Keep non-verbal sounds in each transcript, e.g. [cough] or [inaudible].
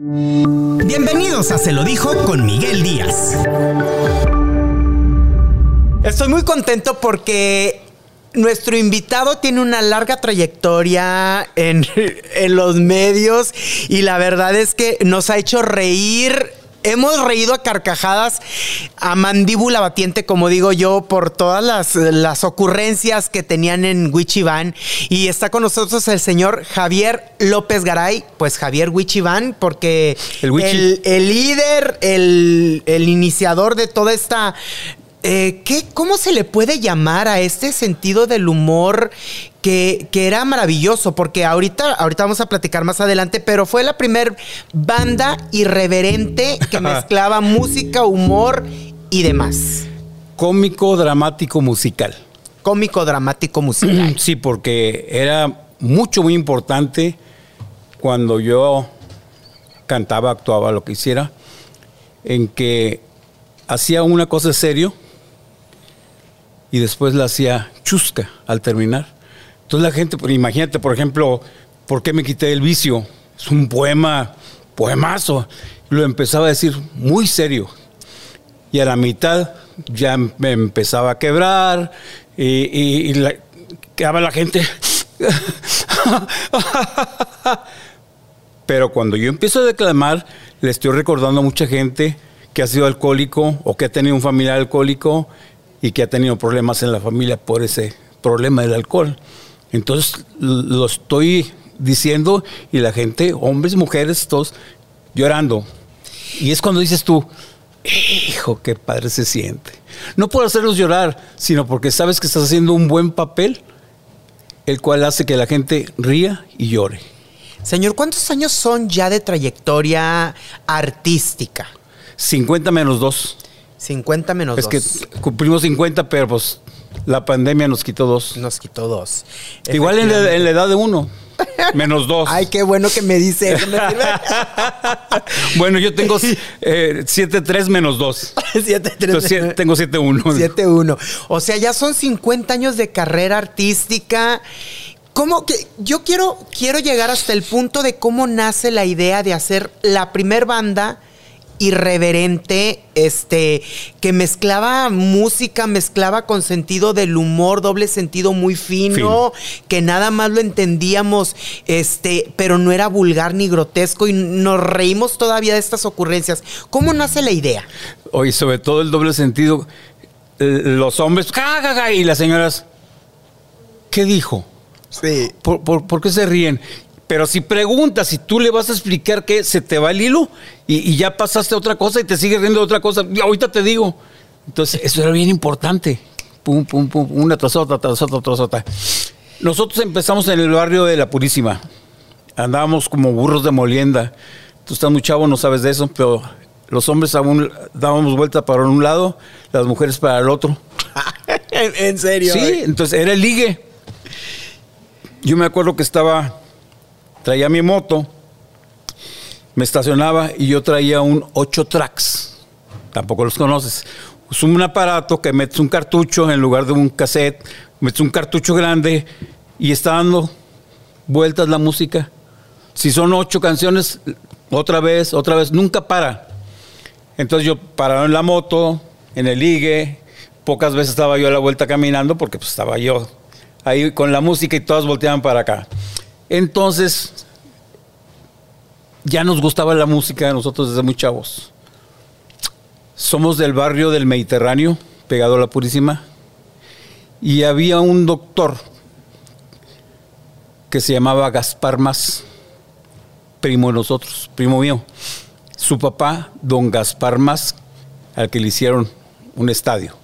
Bienvenidos a Se lo dijo con Miguel Díaz. Estoy muy contento porque nuestro invitado tiene una larga trayectoria en, [laughs] en, los medios y la verdad es que nos ha hecho reír hemos reído a carcajadas, a mandíbula batiente, como digo yo, por todas las, ocurrencias que tenían en Wichivan. Y está con nosotros el señor Javier López Garay, pues Javier Wichivan, porque el, el, líder, el, el iniciador de toda esta eh, ¿qué, ¿cómo se le puede llamar a este sentido del humor que, era maravilloso? Porque ahorita, ahorita vamos a platicar más adelante, pero fue la primer banda irreverente que [laughs] mezclaba música, humor y demás. Cómico, dramático, musical. Cómico, dramático, musical. Sí, porque era mucho, muy importante cuando yo cantaba, actuaba, lo que hiciera, en que hacía una cosa serio y después la hacía chusca al terminar. Entonces la gente, imagínate, por ejemplo, ¿por qué me quité el vicio? Es un poema, poemazo. Lo empezaba a decir muy serio. Y a la mitad ya me empezaba a quebrar y, la, quedaba la gente. Pero cuando yo empiezo a declamar, le estoy recordando a mucha gente que ha sido alcohólico o que ha tenido un familiar alcohólico y que ha tenido problemas en la familia por ese problema del alcohol. Entonces lo estoy diciendo y la gente, hombres, mujeres, todos llorando. Y es cuando dices tú, hijo, qué padre se siente. No por hacerlos llorar, sino porque sabes que estás haciendo un buen papel, el cual hace que la gente ría y llore. Señor, ¿cuántos años son ya de trayectoria artística? 50 menos 2. 50 menos 2. Es que cumplimos 50, pero pues la pandemia nos quitó dos. Nos quitó dos. Igual en la, edad de uno. [laughs] Menos dos. Ay, qué bueno que me dice [laughs] bueno, yo tengo 7-3 eh, menos 2. 7-3. [laughs] Tengo 7-1. 7-1. O sea, ya son 50 años de carrera artística. ¿Cómo que yo quiero, quiero llegar hasta el punto de cómo nace la idea de hacer la primer banda irreverente, este, que mezclaba música, mezclaba con sentido del humor, doble sentido muy fino, que nada más lo entendíamos, este, pero no era vulgar ni grotesco y nos reímos todavía de estas ocurrencias. ¿Cómo nace la idea? Hoy, sobre todo el doble sentido, los hombres, y las señoras, ¿qué dijo? Sí. ¿Por, por qué se ríen? Pero si preguntas, si tú le vas a explicar que se te va el hilo y, ya pasaste a otra cosa y te sigue riendo de otra cosa, y ahorita te digo. Entonces, eso era bien importante. Pum, pum, pum, una tras otra, tras otra, tras otra. Nosotros empezamos en el barrio de La Purísima. Andábamos como burros de molienda. Tú estás muy chavo, no sabes de eso, pero los hombres aún dábamos vuelta para un lado, las mujeres para el otro. [laughs] ¿En serio? Sí, entonces era el ligue. Yo me acuerdo que estaba traía mi moto, me estacionaba y yo traía un 8 tracks. Tampoco los conoces. Es un aparato que metes un cartucho en lugar de un cassette, metes un cartucho grande y está dando vueltas la música. Si son ocho canciones, otra vez, otra vez, nunca para. Entonces yo paraba en la moto, en el ligue, pocas veces estaba yo a la vuelta caminando porque pues, estaba yo ahí con la música y todas volteaban para acá. Entonces, ya nos gustaba la música de nosotros desde muy chavos. Somos del barrio del Mediterráneo, pegado a la Purísima, y había un doctor que se llamaba Gaspar Más, primo de nosotros, primo mío. Su papá, don Gaspar Más, al que le hicieron un estadio,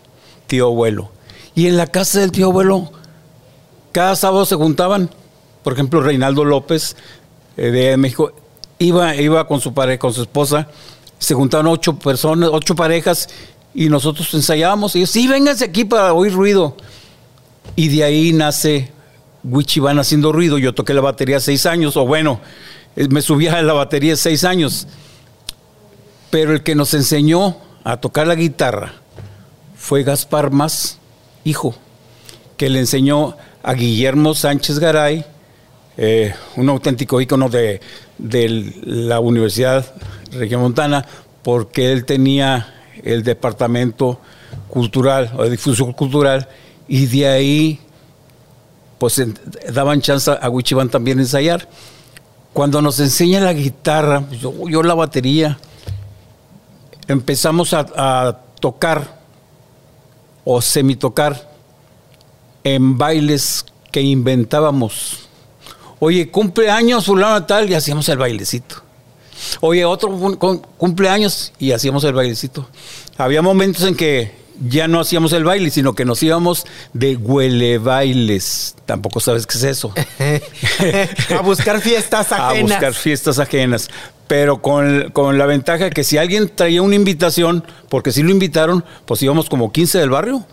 tío abuelo. Y en la casa del tío abuelo, cada sábado se juntaban por ejemplo, Reinaldo López eh, de México iba, iba con su pareja, con su esposa, se juntaron ocho personas, ocho parejas, y nosotros ensayábamos, y ellos, sí, vénganse aquí para oír ruido. Y de ahí nace Wichiban haciendo ruido. Yo toqué la batería seis años, o bueno, eh, me subía a la batería seis años. Pero el que nos enseñó a tocar la guitarra fue Gaspar Más, hijo, que le enseñó a Guillermo Sánchez Garay, eh, un auténtico ícono de, de la Universidad Regiomontana porque él tenía el departamento cultural o de difusión cultural y de ahí pues daban chance a Wichiban también ensayar. Cuando nos enseña la guitarra, pues, yo, la batería, empezamos a, tocar o semitocar en bailes que inventábamos. Oye, cumpleaños fulano tal y hacíamos el bailecito. Oye, otro cumpleaños y hacíamos el bailecito. Había momentos en que ya no hacíamos el baile, sino que nos íbamos de huele bailes. Tampoco sabes qué es eso. [laughs] a buscar fiestas [laughs] ajenas. A buscar fiestas ajenas. Pero con, con, la ventaja que si alguien traía una invitación, porque si lo invitaron, pues íbamos como 15 del barrio.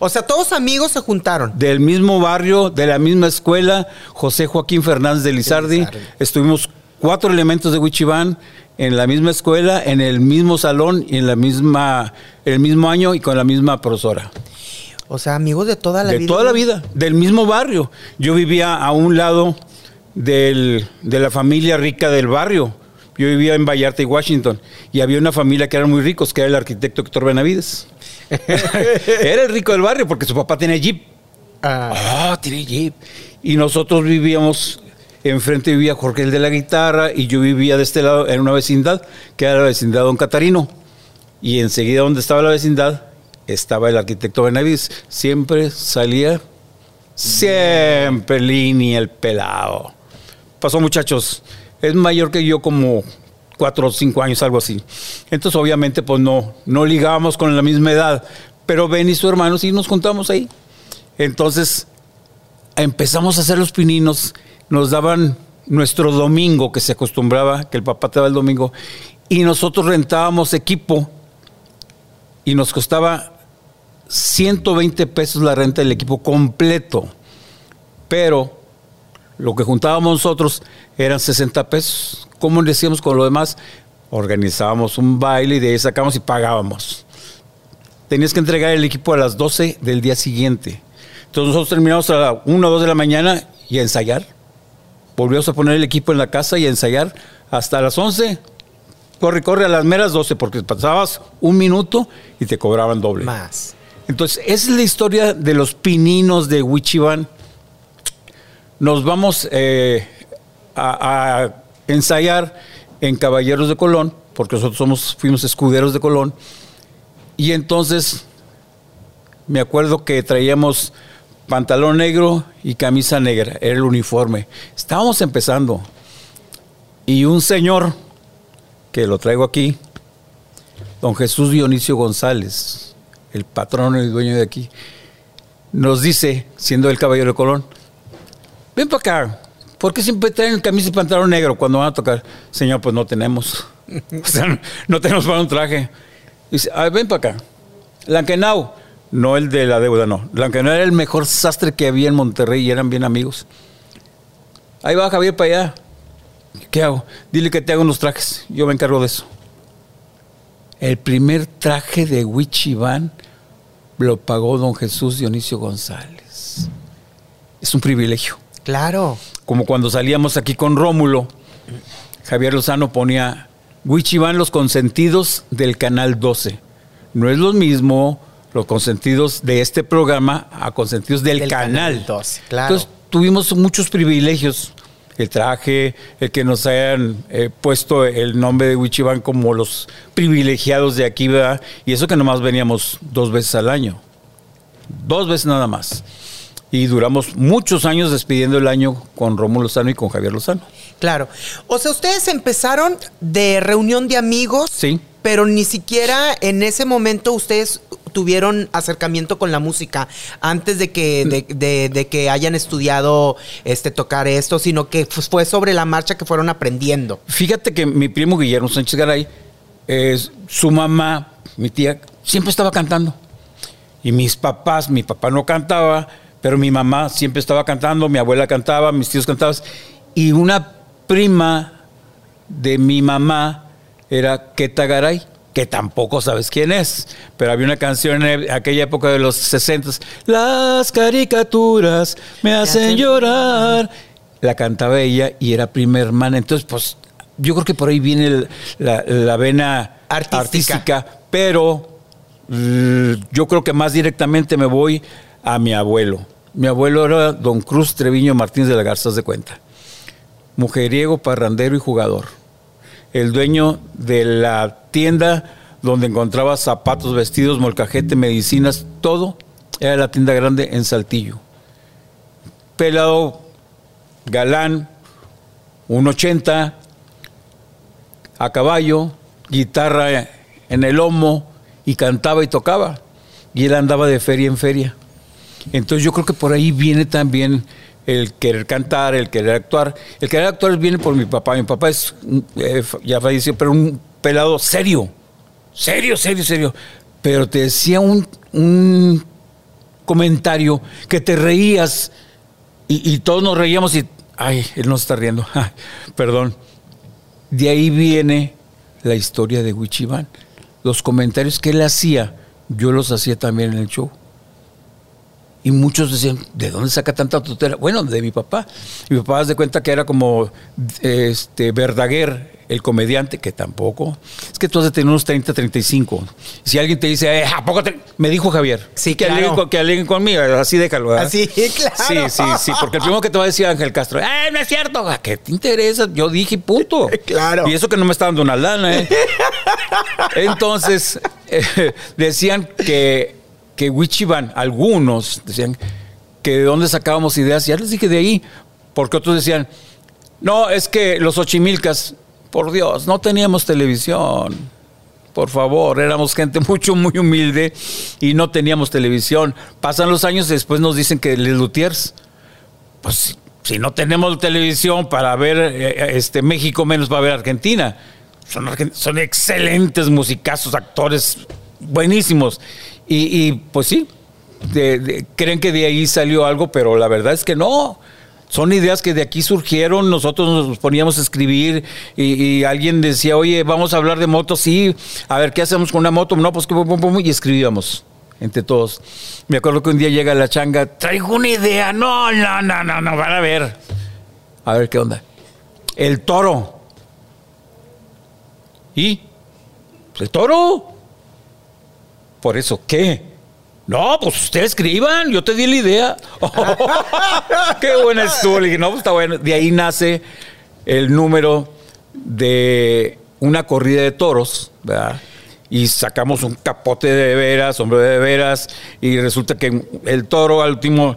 O sea, todos amigos se juntaron. Del mismo barrio, de la misma escuela, José Joaquín Fernández de Lizardi. Estuvimos cuatro elementos de Wichibán en la misma escuela, en el mismo salón y en la misma, el mismo año y con la misma profesora. O sea, amigos de toda la vida. De toda la vida, del mismo barrio. Yo vivía a un lado de la familia rica del barrio. Yo vivía en Vallarta y Washington. Y había una familia que eran muy ricos, que era el arquitecto Héctor Benavides. Era el rico del barrio porque su papá tenía jeep. Ah, ah tiene jeep. Y nosotros vivíamos enfrente vivía Jorge el de la guitarra y yo vivía de este lado en una vecindad, que era la vecindad Don Catarino. Y enseguida donde estaba la vecindad estaba el arquitecto Benavides. Siempre salía, siempre línea el pelado. Pasó muchachos, es mayor que yo como cuatro o cinco años, algo así. Entonces obviamente pues no, no ligábamos con la misma edad, pero Ben y su hermano sí nos juntamos ahí. Entonces empezamos a hacer los pininos nos daban nuestro domingo, que se acostumbraba, que el papá te daba el domingo, y nosotros rentábamos equipo y nos costaba 120 pesos la renta del equipo completo. Pero lo que juntábamos nosotros eran 60 pesos. ¿Cómo decíamos con lo demás? Organizábamos un baile y de ahí sacábamos y pagábamos. Tenías que entregar el equipo a las 12 del día siguiente. Entonces nosotros terminamos a las 1 o 2 de la mañana y a ensayar volvíamos a poner el equipo en la casa y a ensayar hasta las 11. Corre, corre a las meras 12 porque pasabas un minuto y te cobraban doble. Más. Entonces, esa es la historia de los pininos de Wichiban. Nos vamos eh, a, ensayar en Caballeros de Colón, porque nosotros somos, fuimos escuderos de Colón. Y entonces me acuerdo que traíamos pantalón negro y camisa negra, era el uniforme. Estábamos empezando. Y un señor, que lo traigo aquí, don Jesús Dionisio González, el patrón y dueño de aquí, nos dice, siendo el caballero de Colón, ven para acá, ¿por qué siempre traen camisa y pantalón negro cuando van a tocar? Señor, pues no tenemos. [laughs] o sea, no tenemos para un traje. Dice, ven para acá. Lankenau, no el de la deuda, no. no era el mejor sastre que había en Monterrey y eran bien amigos. Ahí va Javier para allá. ¿Qué hago? Dile que te hago unos trajes. Yo me encargo de eso. El primer traje de Wichivan lo pagó don Jesús Dionisio González. Es un privilegio. Claro. Como cuando salíamos aquí con Rómulo, Javier Lozano ponía Wichivan los consentidos del Canal 12. No es lo mismo los consentidos de este programa a consentidos del, canal. Entonces tuvimos muchos privilegios. El traje, el que nos hayan eh, puesto el nombre de Wichiban como los privilegiados de aquí, ¿verdad? Y eso que nomás veníamos dos veces al año. Dos veces nada más. Y duramos muchos años despidiendo el año con Rómulo Lozano y con Javier Lozano. Claro. O sea, ustedes empezaron de reunión de amigos. Sí. Pero ni siquiera en ese momento ustedes tuvieron acercamiento con la música antes de que, de, que hayan estudiado este, tocar esto, sino que fue sobre la marcha que fueron aprendiendo. Fíjate que mi primo Guillermo Sánchez Garay, su mamá, mi tía, siempre estaba cantando. Y mis papás, mi papá no cantaba, pero mi mamá siempre estaba cantando, mi abuela cantaba, mis tíos cantaban. Y una prima de mi mamá era Keta Garay que tampoco sabes quién es, pero había una canción en aquella época de los 60, las caricaturas me hacen llorar. la cantaba ella y era prima hermana. Entonces, pues, yo creo que por ahí viene el- la, la vena Artística. artística, pero yo creo que más directamente me voy a mi abuelo. Mi abuelo era don Cruz Treviño Martínez de la Garza, de cuenta. Mujeriego, parrandero y jugador. El dueño de la tienda donde encontraba zapatos, vestidos, molcajete, medicinas, todo, era la tienda grande en Saltillo. Pelado, galán, 1.80, a caballo, guitarra en el lomo y cantaba y tocaba. Y él andaba de feria en feria. Entonces yo creo que por ahí viene también el querer cantar, el querer actuar. El querer actuar viene por mi papá. Mi papá es, eh, ya falleció, pero un pelado serio. Serio, serio, serio. Pero te decía un, un comentario que te reías y, todos nos reíamos y, ay, él no se está riendo. [laughs] Perdón. De ahí viene la historia de Wichiván. Los comentarios que él hacía, yo los hacía también en el show. Y muchos decían, ¿de dónde saca tanta tutela? Bueno, de mi papá. Mi papá se de cuenta que era como este Verdaguer, el comediante, que tampoco. Es que tú has de tener unos 30, 35. Si alguien te dice, eh, ¿a poco te-?" Me dijo Javier. Sí, que claro. aleguen con- que aleguen conmigo, así déjalo. ¿verdad? Así, [laughs] claro. Sí, sí, sí, porque el primero que te va a decir Ángel Castro, ¡eh, no es cierto! ¿A qué te interesa? Yo dije, punto. [laughs] Claro. Y eso que no me está dando una lana, ¿eh? [laughs] Entonces, eh, decían que, que Wichiban, algunos decían que de dónde sacábamos ideas. Ya les dije de ahí, porque otros decían, no, es que los Ochimilcas, por Dios, no teníamos televisión. Por favor, éramos gente [laughs] mucho, muy humilde y no teníamos televisión. Pasan los años y después nos dicen que Les Lutiers, pues si, no tenemos televisión para ver eh, este México, menos para ver Argentina. Son, son excelentes musicazos, actores buenísimos. Y, pues sí, creen que de ahí salió algo, pero la verdad es que no. Son ideas que de aquí surgieron, nosotros nos poníamos a escribir y, alguien decía, oye, vamos a hablar de motos, sí, a ver, ¿qué hacemos con una moto? No, pues que y escribíamos entre todos. Me acuerdo que un día llega la changa, traigo una idea, no, no, no, no, no, van a ver. A ver qué onda. El toro. ¿Y? Pues el toro. Por eso, ¿qué? No, pues ustedes escriban, yo te di la idea. [laughs] qué buena estuvo. Le dije, no, pues está bueno. De ahí nace el número de una corrida de toros, ¿verdad? Y sacamos un capote de veras, sombrero de veras, y resulta que el toro al último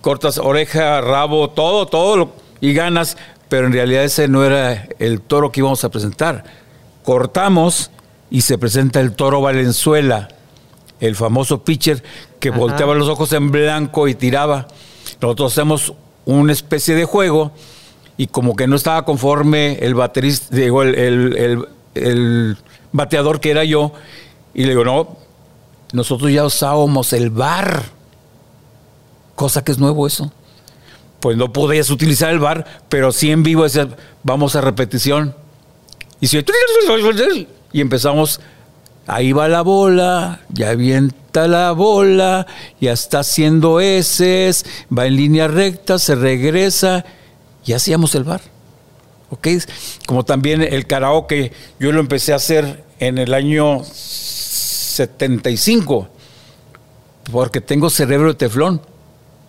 cortas oreja, rabo, todo, todo, y ganas, pero en realidad ese no era el toro que íbamos a presentar. Cortamos y se presenta el toro Valenzuela, el famoso pitcher que Ajá. volteaba los ojos en blanco y tiraba. Nosotros hacemos una especie de juego y como que no estaba conforme el baterista, digo, el, el- el- el bateador que era yo, y le digo, no, nosotros ya usábamos el bar, cosa que es nuevo eso. Pues no podías utilizar el bar, pero sí en vivo decías, vamos a repetición. Y, se- y empezamos, ahí va la bola, ya avienta la bola, ya está haciendo heces, va en línea recta, se regresa, y hacíamos el bar. ¿Ok? Como también el karaoke, yo lo empecé a hacer en el año 75, porque tengo cerebro de teflón,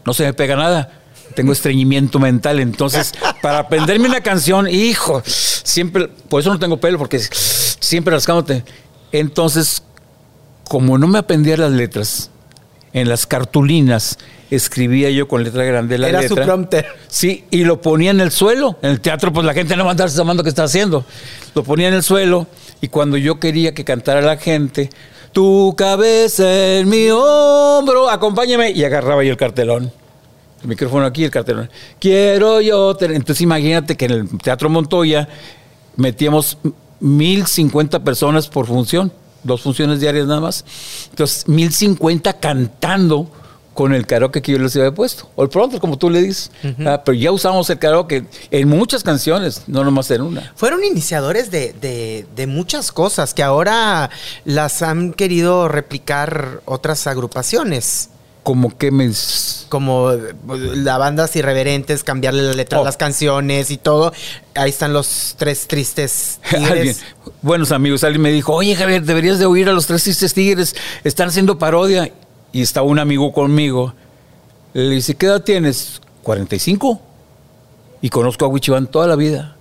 no se me pega nada. Tengo estreñimiento mental, entonces para aprenderme una canción, hijo, siempre, por eso no tengo pelo, porque siempre rascándote. Entonces, como no me aprendía las letras, en las cartulinas escribía yo con letra grande la Era su letra. prompter. Sí, y lo ponía en el suelo. En el teatro, pues la gente no va a andarse llamando qué está haciendo. Lo ponía en el suelo y cuando yo quería que cantara la gente, tu cabeza en mi hombro, acompáñame, y agarraba yo el cartelón. El micrófono aquí, el cartelón. Quiero yo tener. Entonces imagínate que en el Teatro Montoya metíamos 1050 personas por función, dos funciones diarias nada más. Entonces, 1050 cantando con el karaoke que yo les había puesto. O el pronto, como tú le dices. Ah, pero ya usamos el karaoke en muchas canciones, no nomás en una. Fueron iniciadores de, de- de muchas cosas que ahora las han querido replicar otras agrupaciones. Como que me... Como eh, la bandas irreverentes, cambiarle la letra Oh. a las canciones y todo. Ahí están los tres tristes [laughs] Alguien, tigres. buenos amigos, alguien me dijo, oye Javier, deberías de oír a los tres tristes tigres, están haciendo parodia. Y estaba un amigo conmigo. Le dice, ¿qué edad tienes? 45. Y conozco a Wichiban toda la vida.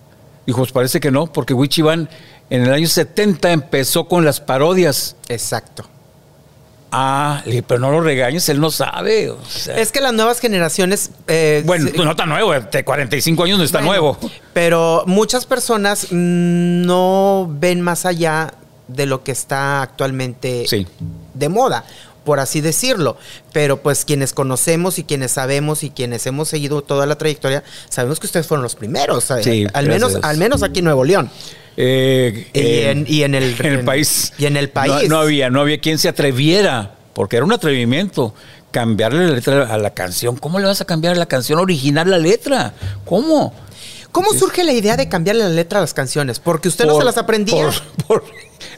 Dijo, pues parece que no, porque Wichiban en el año 70 empezó con las parodias. Exacto. Ah, le dije, pero no lo regañes, él no sabe. o sea. Es que las nuevas generaciones. eh, bueno, se- no tan nuevo, de 45 años no está Bueno, nuevo. Pero muchas personas no ven más allá de lo que está actualmente Sí. de moda, por así decirlo. Pero pues quienes conocemos y quienes sabemos y quienes hemos seguido toda la trayectoria, sabemos que ustedes fueron los primeros. al menos, al menos aquí en Nuevo León. Eh, Y eh, en- y en el- en el en- país. y en el No- país. No, había, no había quien se atreviera, porque era un atrevimiento, cambiarle la letra a la canción. ¿Cómo le vas a cambiar a la canción original la letra? ¿Cómo? ¿Cómo surge la idea de cambiarle la letra a las canciones? Porque usted no se las aprendía. por- [laughs] por-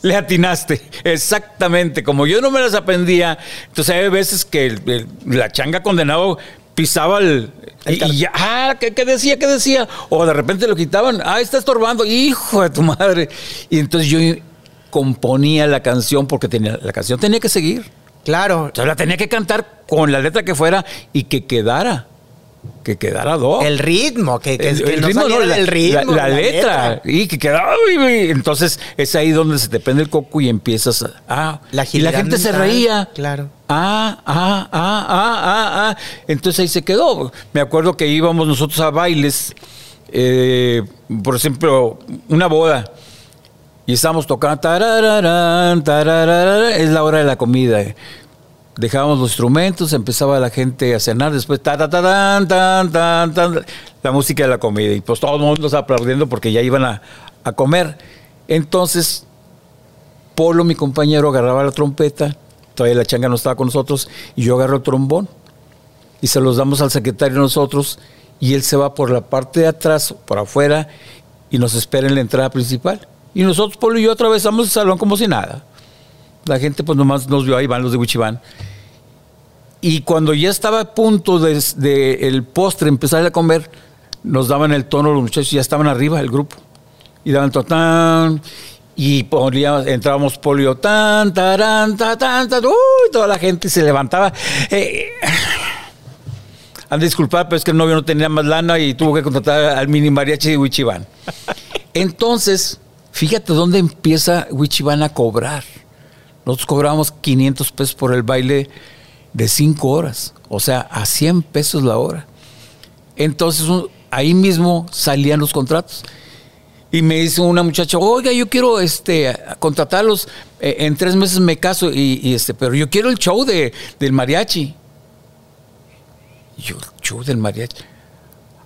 le atinaste, exactamente. Como yo no me las aprendía, entonces hay veces que el- el- la changa condenado pisaba el... El y, ya, ah, ¿qué, qué decía? ¿Qué decía? O de repente lo quitaban, ah, está estorbando, hijo de tu madre. Y entonces yo componía la canción porque tenía, la canción tenía que seguir. Claro. Entonces la tenía que cantar con la letra que fuera y que quedara. Que quedara dos. El ritmo, que, que, El- que el no ritmo, no, la, del ritmo. la- la letra. Y que quedaba. Entonces es ahí donde se te prende el coco y empiezas a. ah, La y la gente se reía. claro. Ah, ah, ah, ah, ah, ah. Entonces ahí se quedó. Me acuerdo que íbamos nosotros a bailes. eh, por ejemplo, una boda. Y estábamos tocando. tarararán, tarararán, es la hora de la comida. Dejábamos los instrumentos, empezaba la gente a cenar, después ta, ta, ta, tan, tan, tan, la música de la comida. Y pues todo el mundo estaba aplaudiendo porque ya iban a, a comer. Entonces, Polo, mi compañero, agarraba la trompeta, todavía la changa no estaba con nosotros, y yo agarro el trombón. Y se los damos al secretario nosotros, y él se va por la parte de atrás, por afuera, y nos espera en la entrada principal. Y nosotros, Polo y yo, atravesamos el salón como si nada. La gente pues nomás nos vio, ahí van los de Wichibán. Y cuando ya estaba a punto de, de el postre empezar a comer, nos daban el tono los muchachos, ya estaban arriba el grupo. Y daban tan y entrábamos polio tan, tarán, ta, tan, ta, uy, toda la gente se levantaba. Eh, han disculpar, pero es que el novio no tenía más lana y tuvo que contratar al mini mariachi de Wichibán. Entonces, fíjate dónde empieza Wichibán a cobrar. Nosotros cobrábamos 500 pesos por el baile de 5 horas, o sea, a 100 pesos la hora. Entonces, ahí mismo salían los contratos. Y me dice una muchacha, oiga, yo quiero este, contratarlos, eh, en tres meses me caso, y, este, pero yo quiero el show de, del mariachi. Yo, el show del mariachi.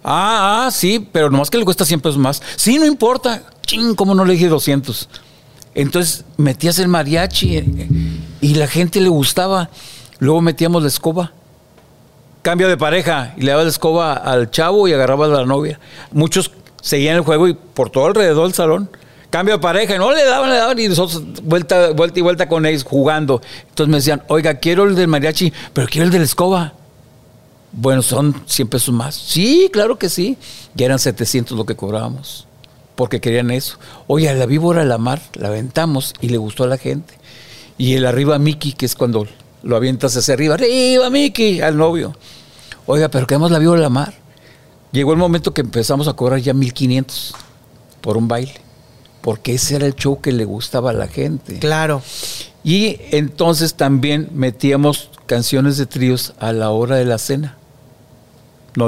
Ah, ah, sí, pero nomás que le cuesta 100 pesos más. Sí, no importa. Ching, ¿cómo no le dije 200? Entonces metías el mariachi eh, y la gente le gustaba. Luego metíamos la escoba. Cambio de pareja y le daba la escoba al chavo y agarraba a la novia. Muchos seguían el juego y por todo alrededor del salón. Cambio de pareja y no le daban, le daban y nosotros vuelta, vuelta y vuelta con ellos jugando. Entonces me decían, oiga, quiero el del mariachi, pero quiero el de la escoba. Bueno, son 100 pesos más. Sí, claro que sí. Ya eran 700 lo que cobrábamos. Porque querían eso. Oye, la víbora de la mar la aventamos y le gustó a la gente. Y el arriba Mickey, que es cuando lo avientas hacia arriba. ¡Arriba, Mickey! Al novio. Oiga, pero queremos la víbora de la mar. Llegó el momento que empezamos a cobrar ya 1500 por un baile. Porque ese era el show que le gustaba a la gente. Claro. Y entonces también metíamos canciones de tríos a la hora de la cena.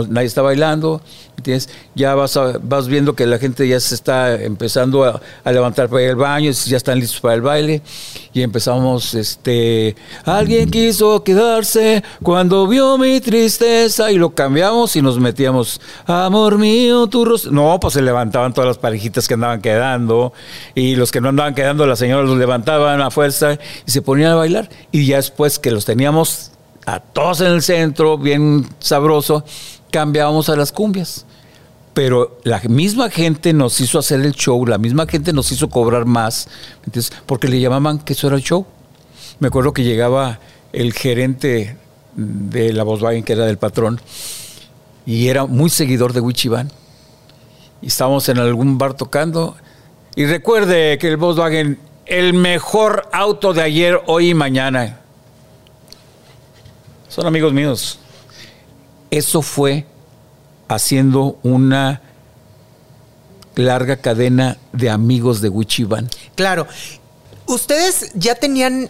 Nadie está bailando, ¿entiendes? Ya vas, vas viendo que la gente ya se está empezando a, a levantar para ir al baño, ya están listos para el baile. Y empezamos, este, alguien quiso quedarse cuando vio mi tristeza y lo cambiamos y nos metíamos, amor mío, tu rostro. No, pues se levantaban todas las parejitas que andaban quedando y los que no andaban quedando, las señoras los levantaban a fuerza y se ponían a bailar. Y ya después que los teníamos a todos en el centro, bien sabroso, cambiábamos a las cumbias. Pero la misma gente nos hizo hacer el show, la misma gente nos hizo cobrar más, porque le llamaban que eso era el show. Me acuerdo que llegaba el gerente de la Volkswagen, que era del patrón, y era muy seguidor de Wichiban. Y estábamos en algún bar tocando. Y recuerde que el Volkswagen, el mejor auto de ayer, hoy y mañana. Son amigos míos. Eso fue haciendo una larga cadena de amigos de Wichiban. Claro. Ustedes ya tenían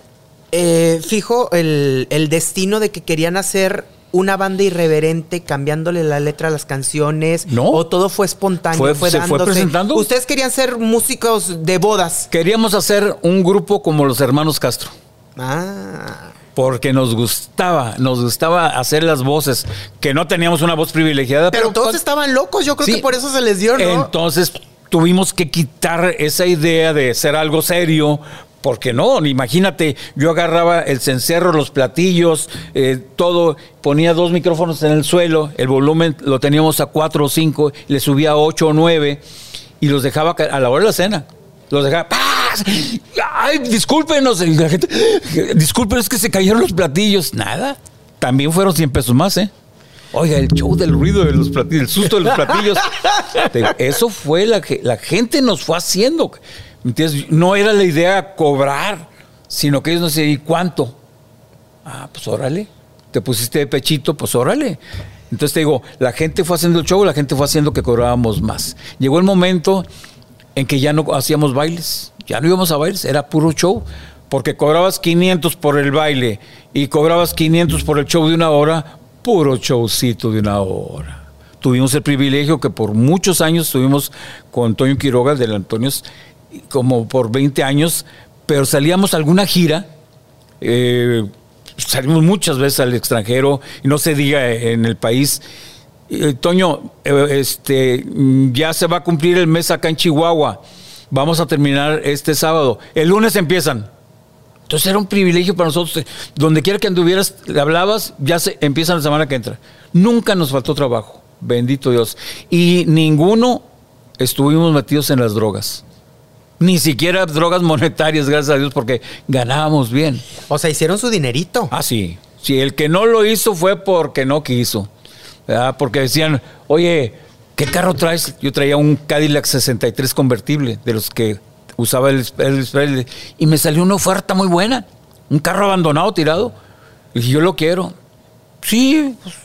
eh, fijo el, el destino de que querían hacer una banda irreverente cambiándole la letra a las canciones? No. ¿O todo fue espontáneo? Fue- fue se fue dándose? presentando. Ustedes querían ser músicos de bodas. Queríamos hacer un grupo como los hermanos Castro. Ah. Porque nos gustaba, nos gustaba hacer las voces, que no teníamos una voz privilegiada. Pero, Pero, todos estaban locos, yo creo Sí. que por eso se les dio, ¿no? Entonces tuvimos que quitar esa idea de ser algo serio. Porque no, imagínate, yo agarraba el cencerro, los platillos, eh, todo, ponía dos micrófonos en el suelo, el volumen lo teníamos a cuatro o cinco, le subía a ocho o nueve y los dejaba a la hora de la cena. Los dejaba, ¡Ay, discúlpenos! La gente, disculpen, es que se cayeron los platillos. Nada, también fueron 100 pesos más, ¿eh? Oiga, el show del ruido de los platillos, el susto de los platillos. [laughs] Eso fue la que la gente nos fue haciendo. ¿Me entiendes? No era la idea cobrar, sino que ellos nos decían, ¿y cuánto? Ah, pues órale. Te pusiste de pechito, pues órale. Entonces te digo, la gente fue haciendo el show, la gente fue haciendo que cobrábamos más. Llegó el momento en que ya no hacíamos bailes, ya no íbamos a bailes, era puro show, porque cobrabas 500 por el baile y cobrabas 500 por el show de una hora, puro showcito de una hora. Tuvimos el privilegio que por muchos años estuvimos con Antonio Quiroga del Antonios, como por 20 años, pero salíamos a alguna gira, eh, salimos muchas veces al extranjero, y no se diga en el país. Eh, Toño, eh, este, ya se va a cumplir el mes acá en Chihuahua. Vamos a terminar este sábado. El lunes empiezan. Entonces era un privilegio para nosotros. Donde quiera que anduvieras, le hablabas, ya se empieza la semana que entra. Nunca nos faltó trabajo. Bendito Dios. Y ninguno estuvimos metidos en las drogas. Ni siquiera drogas monetarias, gracias a Dios, porque ganábamos bien. O sea, hicieron su dinerito. Ah, sí. Sí, el que no lo hizo fue porque no quiso. ¿verdad? Porque decían, oye, ¿qué carro traes? Yo traía un Cadillac 63 convertible, de los que usaba el Presley, y me salió una oferta muy buena. Un carro abandonado, tirado. Y dije, yo lo quiero. Sí, pues,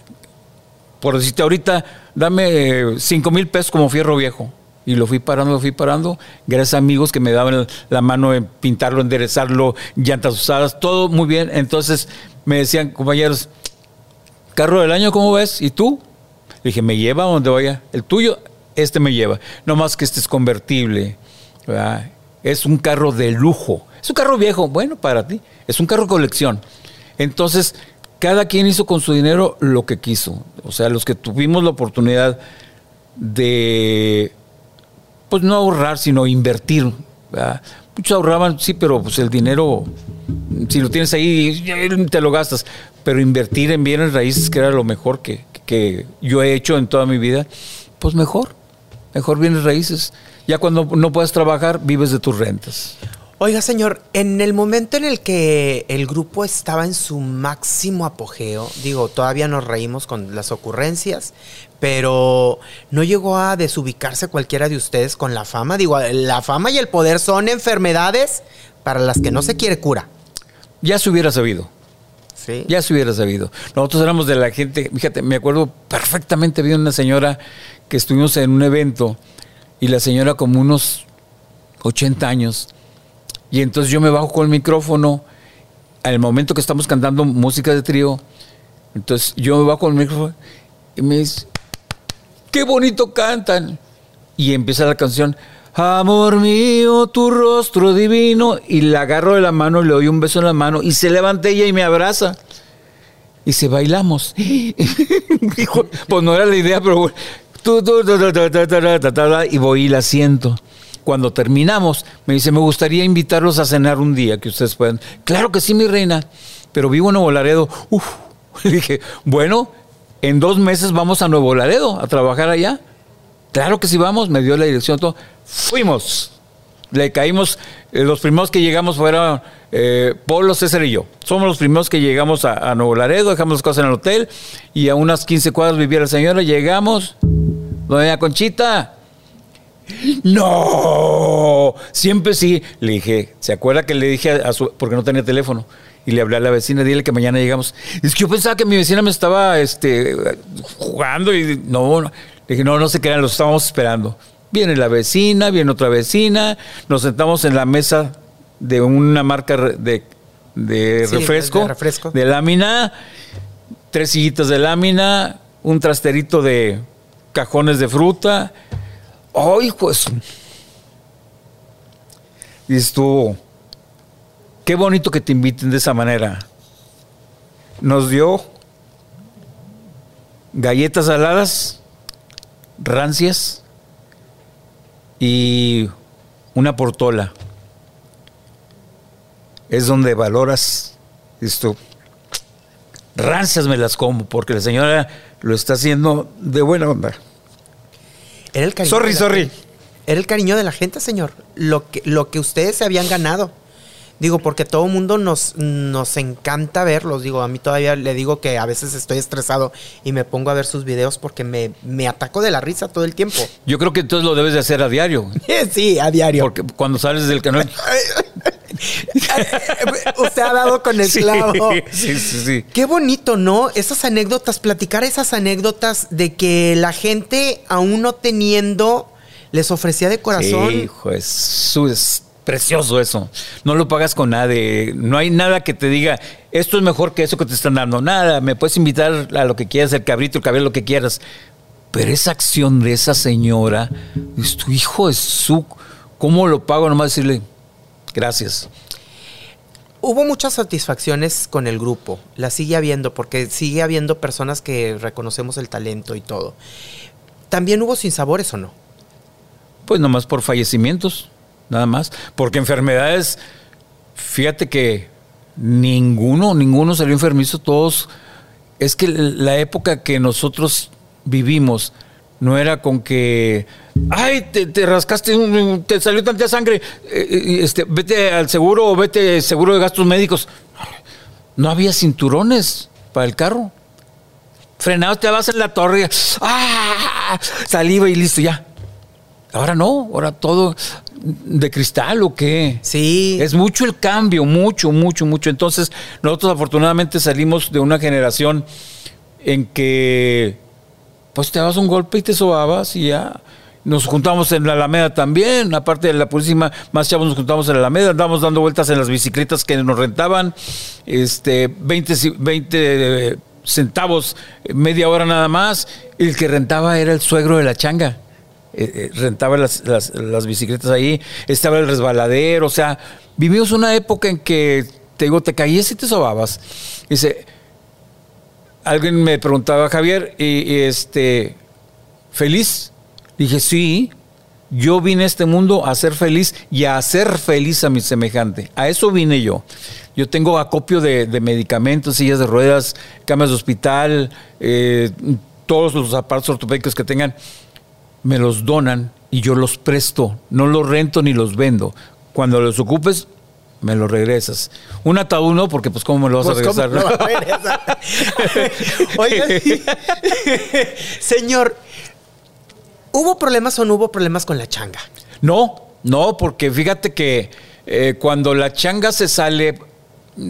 por decirte ahorita, dame 5 mil pesos como fierro viejo. Y lo fui parando, lo fui parando, gracias a amigos que me daban la mano en pintarlo, enderezarlo, llantas usadas, todo muy bien. Entonces me decían, compañeros, carro del año, ¿cómo ves? ¿Y tú? Le dije, me lleva a donde vaya. El tuyo, este me lleva. No más que este es convertible. Es un carro de lujo. Es un carro viejo, bueno, para ti. Es un carro de colección. Entonces, cada quien hizo con su dinero lo que quiso. O sea, los que tuvimos la oportunidad de, pues no ahorrar, sino invertir. Muchos ahorraban, sí, pero pues el dinero, si lo tienes ahí, te lo gastas. Pero invertir en bienes raíces, que era lo mejor que, que yo he hecho en toda mi vida, pues mejor, mejor bienes raíces. Ya cuando no puedas trabajar, vives de tus rentas. Oiga, señor, en el momento en el que el grupo estaba en su máximo apogeo, digo, todavía nos reímos con las ocurrencias, pero no llegó a desubicarse cualquiera de ustedes con la fama. Digo, la fama y el poder son enfermedades para las que no se quiere cura. Ya se hubiera sabido. Ya se hubiera sabido. Nosotros éramos de la gente, fíjate, me acuerdo perfectamente, vi una señora que estuvimos en un evento y la señora como unos 80 años. Y entonces yo me bajo con el micrófono al momento que estamos cantando música de trío. Entonces yo me bajo con el micrófono y me dice, qué bonito cantan. Y empieza la canción, Amor mío, tu rostro divino. Y la agarro de la mano y le doy un beso en la mano. Y se levanta ella y me abraza. Y se bailamos. [laughs] Dijo, pues no era la idea, pero y voy y la siento. Cuando terminamos, me dice, me gustaría invitarlos a cenar un día, que ustedes puedan. Claro que sí, mi reina, pero vivo en Nuevo Laredo. Uf. [laughs] Le dije, bueno, en dos meses vamos a Nuevo Laredo a trabajar allá. Claro que sí vamos, me dio la dirección, todo. Fuimos. le caímos, eh, los primeros que llegamos fueron eh, Polo, César y yo. Somos los primeros que llegamos a, a Nuevo Laredo, dejamos las cosas en el hotel y a unas 15 cuadras vivía la señora, llegamos, doña Conchita, no, siempre sí. Le dije, ¿se acuerda que le dije a, su, porque no tenía teléfono? Y le hablé a la vecina, dile que mañana llegamos. Es que yo pensaba que mi vecina me estaba este, jugando y no, no. Le dije, no, no se crean, los estábamos esperando. Viene la vecina, viene otra vecina, nos sentamos en la mesa de una marca de, de, Sí, refresco, de refresco. de lámina, tres sillitas de lámina, un trasterito de cajones de fruta. ¡Ay, pues! Dices tú, qué bonito que te inviten de esa manera. Nos dio galletas saladas, rancias y una portola. Es donde valoras esto. Rancias me las como porque la señora lo está haciendo de buena onda. Era el cariño. Sorry, sorry. gente. Era el cariño de la gente, señor. Lo que, lo que ustedes se habían ganado. Digo, porque todo el mundo nos, nos encanta verlos. Digo, a mí todavía le digo que a veces estoy estresado y me pongo a ver sus videos porque me, me ataco de la risa todo el tiempo. Yo creo que entonces lo debes de hacer a diario. [laughs] sí, a diario. Porque cuando sales del canal. [laughs] Usted ha dado con el clavo. sí, sí, sí. Qué bonito, ¿no? Esas anécdotas, platicar esas anécdotas de que la gente, aún no teniendo, les ofrecía de corazón. Sí, hijo, es precioso eso. No lo pagas con nada. de- no hay nada que te diga, esto es mejor que eso que te están dando. Nada, me puedes invitar a lo que quieras, el cabrito, el cabello, lo que quieras. Pero esa acción de esa señora, es tu hijo es su. ¿Cómo lo pago? Nomás decirle, gracias. Hubo muchas satisfacciones con el grupo, la sigue habiendo, porque sigue habiendo personas que reconocemos el talento y todo. ¿También hubo sinsabores o no? Pues nomás por fallecimientos, nada más. Porque enfermedades, fíjate que ninguno, ninguno salió enfermizo, todos. Es que la época que nosotros vivimos no era con que, ay, te, te rascaste, te salió tanta sangre, eh, este, vete al seguro o vete seguro de gastos médicos. No había cinturones para el carro. Frenados, te vas en la torre, ¡ah! saliva y listo, ya. Ahora no, ahora todo de cristal o qué. Sí. Es mucho el cambio, mucho, mucho, mucho. Entonces, nosotros afortunadamente salimos de una generación en que, pues te dabas un golpe y te sobabas y ya. Nos juntamos en la Alameda también, aparte de la Purísima, más chavos nos juntamos en la Alameda, andábamos dando vueltas en las bicicletas que nos rentaban, este, 20, ci- 20 centavos, eh, media hora nada más, y el que rentaba era el suegro de la changa eh, eh, rentaba las, las- bicicletas ahí, estaba el resbaladero, o sea, vivimos una época en que, te digo, te caías y te sobabas. Dice, alguien me preguntaba, Javier, y, y este, ¿feliz? Dije, sí, yo vine a este mundo a ser feliz y a hacer feliz a mi semejante. A eso vine yo. Yo tengo acopio de, de medicamentos, sillas de ruedas, camas de hospital, eh, todos los aparatos ortopédicos que tengan me los donan y yo los presto, no los rento ni los vendo. Cuando los ocupes, me los regresas. Un ataúd no, porque pues cómo me lo vas Pues, a ¿cómo regresar. a? [laughs] Oiga, [laughs] señor, ¿hubo problemas o no hubo problemas con la changa? No, no, porque fíjate que eh, cuando la changa se sale,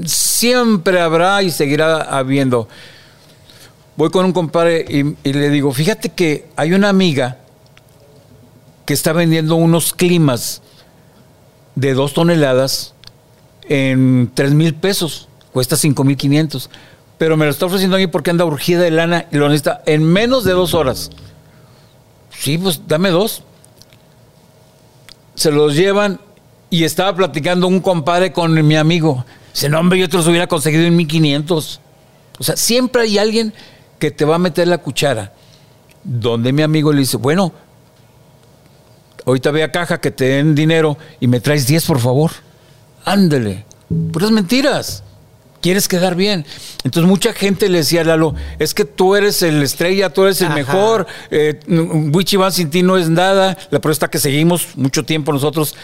siempre habrá y seguirá habiendo. Voy con un compadre y, y le digo, fíjate que hay una amiga que está vendiendo unos climas de dos toneladas en tres mil pesos. Cuesta cinco mil quinientos. Pero me lo está ofreciendo a mí porque anda urgida de lana y lo necesita en menos de dos horas. Sí, pues dame dos se los llevan y estaba platicando un compadre con mi amigo. Dice, no, hombre, yo te los hubiera conseguido en 1500. O sea, siempre hay alguien que te va a meter la cuchara. Donde mi amigo le dice, bueno, ahorita ve a caja que te den dinero y me traes 10, por favor. Ándele. Puras mentiras. Quieres quedar bien. Entonces mucha gente le decía a Lalo, es que tú eres el estrella, tú eres el Ajá. mejor, eh, Wichi Van sin ti no es nada. La prueba está que seguimos mucho tiempo nosotros.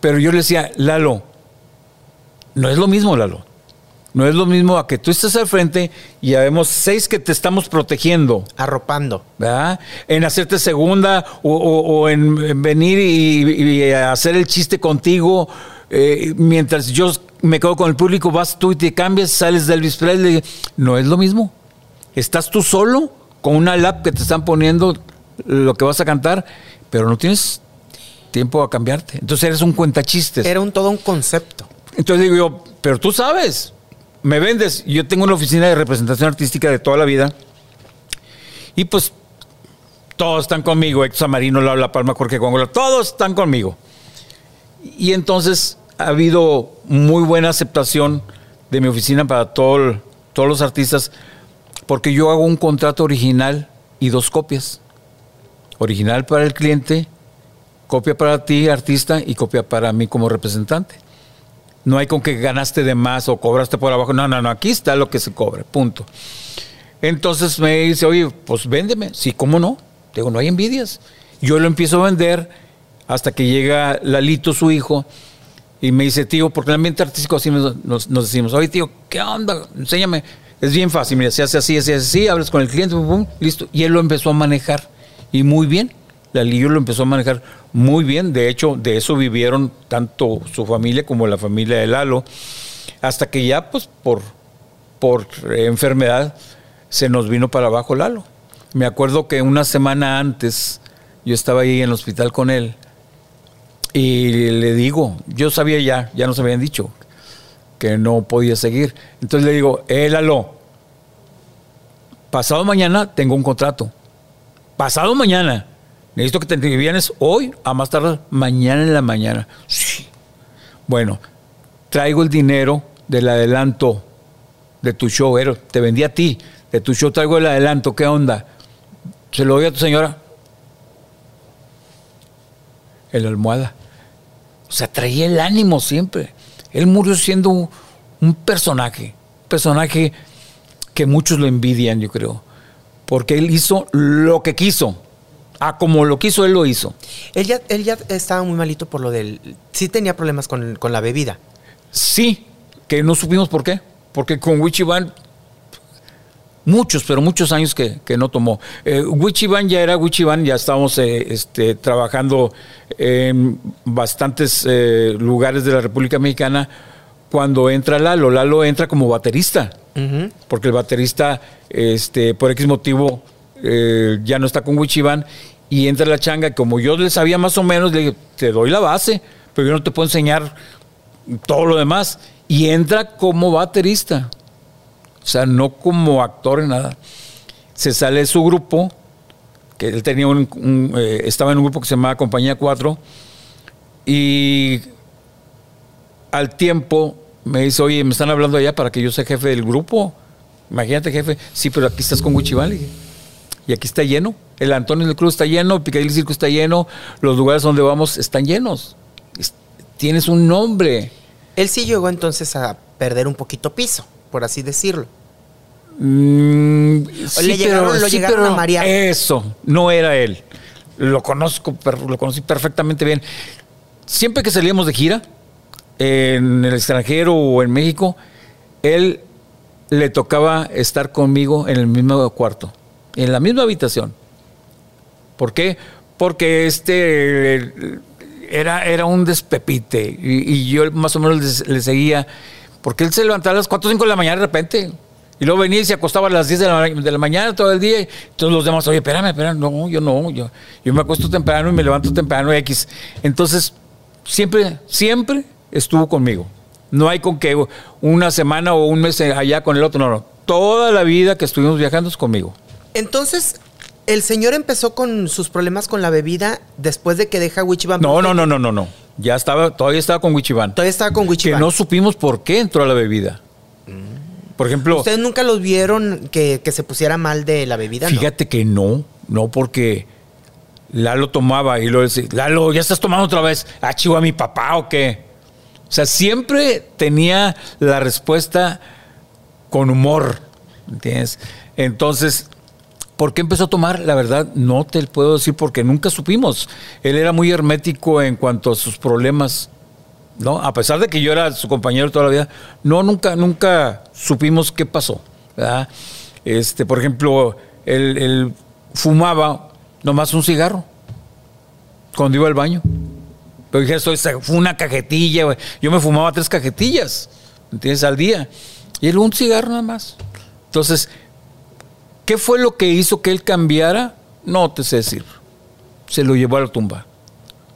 Pero yo le decía, Lalo, no es lo mismo, Lalo. No es lo mismo a que tú estés al frente y ya vemos seis que te estamos protegiendo. Arropando. ¿verdad? En hacerte segunda o, o- o en, en venir y, y hacer el chiste contigo. eh, mientras yo me quedo con el público, vas tú y te cambias, sales de Elvis Presley. No es lo mismo. Estás tú solo con una lap que te están poniendo lo que vas a cantar, pero no tienes tiempo a cambiarte. Entonces eres un cuentachistes. Era un todo un concepto. Entonces digo yo, pero tú sabes, me vendes. Yo tengo una oficina de representación artística de toda la vida. Y pues todos están conmigo. Héctor Marino, La Palma, Jorge Congola, todos están conmigo. Y entonces ha habido muy buena aceptación de mi oficina para todo todos los artistas, porque yo hago un contrato original y dos copias. Original para el cliente, copia para ti, artista, y copia para mí como representante. No hay con que ganaste de más o cobraste por abajo. No, no, no. Aquí está lo que se cobra. Punto. Entonces me dice, oye, pues véndeme. Sí, ¿cómo no? Digo, no hay envidias. Yo lo empiezo a vender hasta que llega Lalito, su hijo, y me dice, tío, porque en el ambiente artístico así nos decimos, oye, tío, ¿qué onda? Enséñame. Es bien fácil, mira, se hace así, se hace así, hablas con el cliente, pum, pum, listo. Y él lo empezó a manejar. Y muy bien. Lalillo lo empezó a manejar muy bien. De hecho, de eso vivieron tanto su familia como la familia de Lalo. Hasta que ya, pues, por, por enfermedad, se nos vino para abajo Lalo. Me acuerdo que una semana antes yo estaba ahí en el hospital con él y le digo, yo sabía ya, ya nos habían dicho que no podía seguir. Entonces le digo, eh, Lalo, pasado mañana tengo un contrato. Pasado mañana. Necesito que te vienes hoy, a más tarde, mañana en la mañana. Sí. Bueno, traigo el dinero del adelanto de tu show, te vendí a ti, de tu show traigo el adelanto, ¿qué onda? Se lo doy a tu señora. El almohada. O sea, traía el ánimo siempre. Él murió siendo un, un personaje, un personaje que muchos lo envidian, yo creo, porque él hizo lo que quiso. Ah, como lo quiso, él lo hizo. Él ya, él ya estaba muy malito por lo del... Sí tenía problemas con, con la bebida. Sí, que no supimos por qué. Porque con Wichiban, muchos, pero muchos años que, que no tomó. Eh, Wichiban ya era Wichiban, ya estábamos eh, este, trabajando en bastantes eh, lugares de la República Mexicana. Cuando entra Lalo, Lalo entra como baterista. Porque el baterista, este, por X motivo, eh, ya no está con Wichiban y entra la changa. Como yo le sabía más o menos, le dije, te doy la base, pero yo no te puedo enseñar todo lo demás. Y entra como baterista, o sea, no como actor en nada. Se sale de su grupo, que él tenía un, eh, estaba en un grupo que se llamaba Compañía 4, y al tiempo me dice, oye, me están hablando allá para que yo sea jefe del grupo. Imagínate, jefe. Sí, pero aquí estás con Wichiban. Y aquí está lleno. El Antonio del Cruz está lleno, Picadilly Circo está lleno, los lugares donde vamos están llenos. Es- tienes un nombre. Él sí llegó entonces a perder un poquito piso, por así decirlo. Mm, le llegaron- lo llegaron a marear. Eso, no era él. Lo conozco, lo conocí perfectamente bien. Siempre que salíamos de gira, en el extranjero o en México, él le tocaba estar conmigo en el mismo cuarto, en la misma habitación. ¿Por qué? Porque este era, era un despepite y, y yo más o menos le, seguía, porque él se levantaba a las 4 o 5 de la mañana de repente. Y luego venía y se acostaba a las 10 de la, de la mañana todo el día. Todos los demás, oye, espérame, espérame. No, yo no. Yo, yo me acuesto temprano y me levanto temprano X. Entonces, siempre, siempre estuvo conmigo. No hay con que una semana o un mes allá con el otro. No, no. Toda la vida que estuvimos viajando es conmigo. Entonces, el señor empezó con sus problemas con la bebida después de que deja Wichiban. No, no, no, no, no, no. Ya estaba, todavía estaba con Wichiban. Todavía estaba con Que Wichiban. no supimos por qué entró a la bebida. Por ejemplo, ¿Ustedes nunca los vieron que, que se pusiera mal de la bebida? no? fíjate que no, no porque Lalo tomaba y lo decía, Lalo, ¿ya estás tomando otra vez? ¿Ah, chivo a mi papá o qué? O sea, siempre tenía la respuesta con humor, ¿entiendes? Entonces, ¿por qué empezó a tomar? La verdad, no te puedo decir porque nunca supimos. Él era muy hermético en cuanto a sus problemas ¿no? A pesar de que yo era su compañero toda la vida, no, nunca, nunca supimos qué pasó, ¿verdad? Este, por ejemplo, él, él fumaba nomás un cigarro cuando iba al baño. Pero dije, esto es- fue una cajetilla, güey. Yo me fumaba tres cajetillas, ¿entiendes? Al día. Y él un cigarro nada más. Entonces, ¿qué fue lo que hizo que él cambiara? No te sé decir. Se lo llevó a la tumba.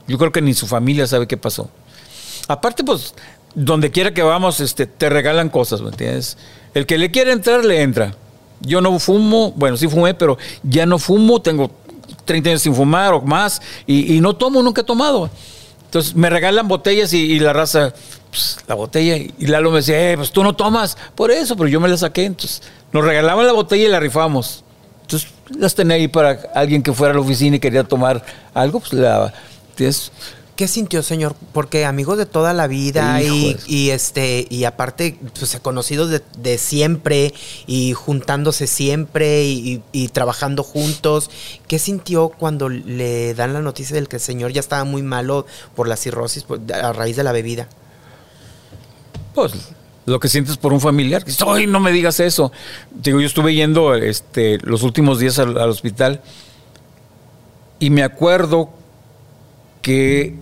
Yo creo que ni su familia sabe qué pasó. Aparte, pues, donde quiera que vamos, este, te regalan cosas, ¿me entiendes? El que le quiere entrar, le entra. Yo no fumo, bueno, sí fumé, pero ya no fumo, tengo 30 años sin fumar o más, y, no tomo, nunca he tomado. Entonces me regalan botellas y la raza, pues, la botella, y Lalo me decía, eh, pues tú no tomas, por eso, pero yo me la saqué. Entonces nos regalaban la botella y la rifamos. Entonces las tenía ahí para alguien que fuera a la oficina y quería tomar algo, pues daba. Entonces, ¿Qué sintió, señor? Porque amigos de toda la vida y, este y aparte pues conocidos de, de siempre y juntándose siempre y, y- y trabajando juntos. ¿Qué sintió cuando le dan la noticia del que el señor ya estaba muy malo por la cirrosis por- a raíz de la bebida? Pues lo que sientes por un familiar, que no me digas eso. Digo, yo estuve yendo este, los últimos días al, al hospital y me acuerdo que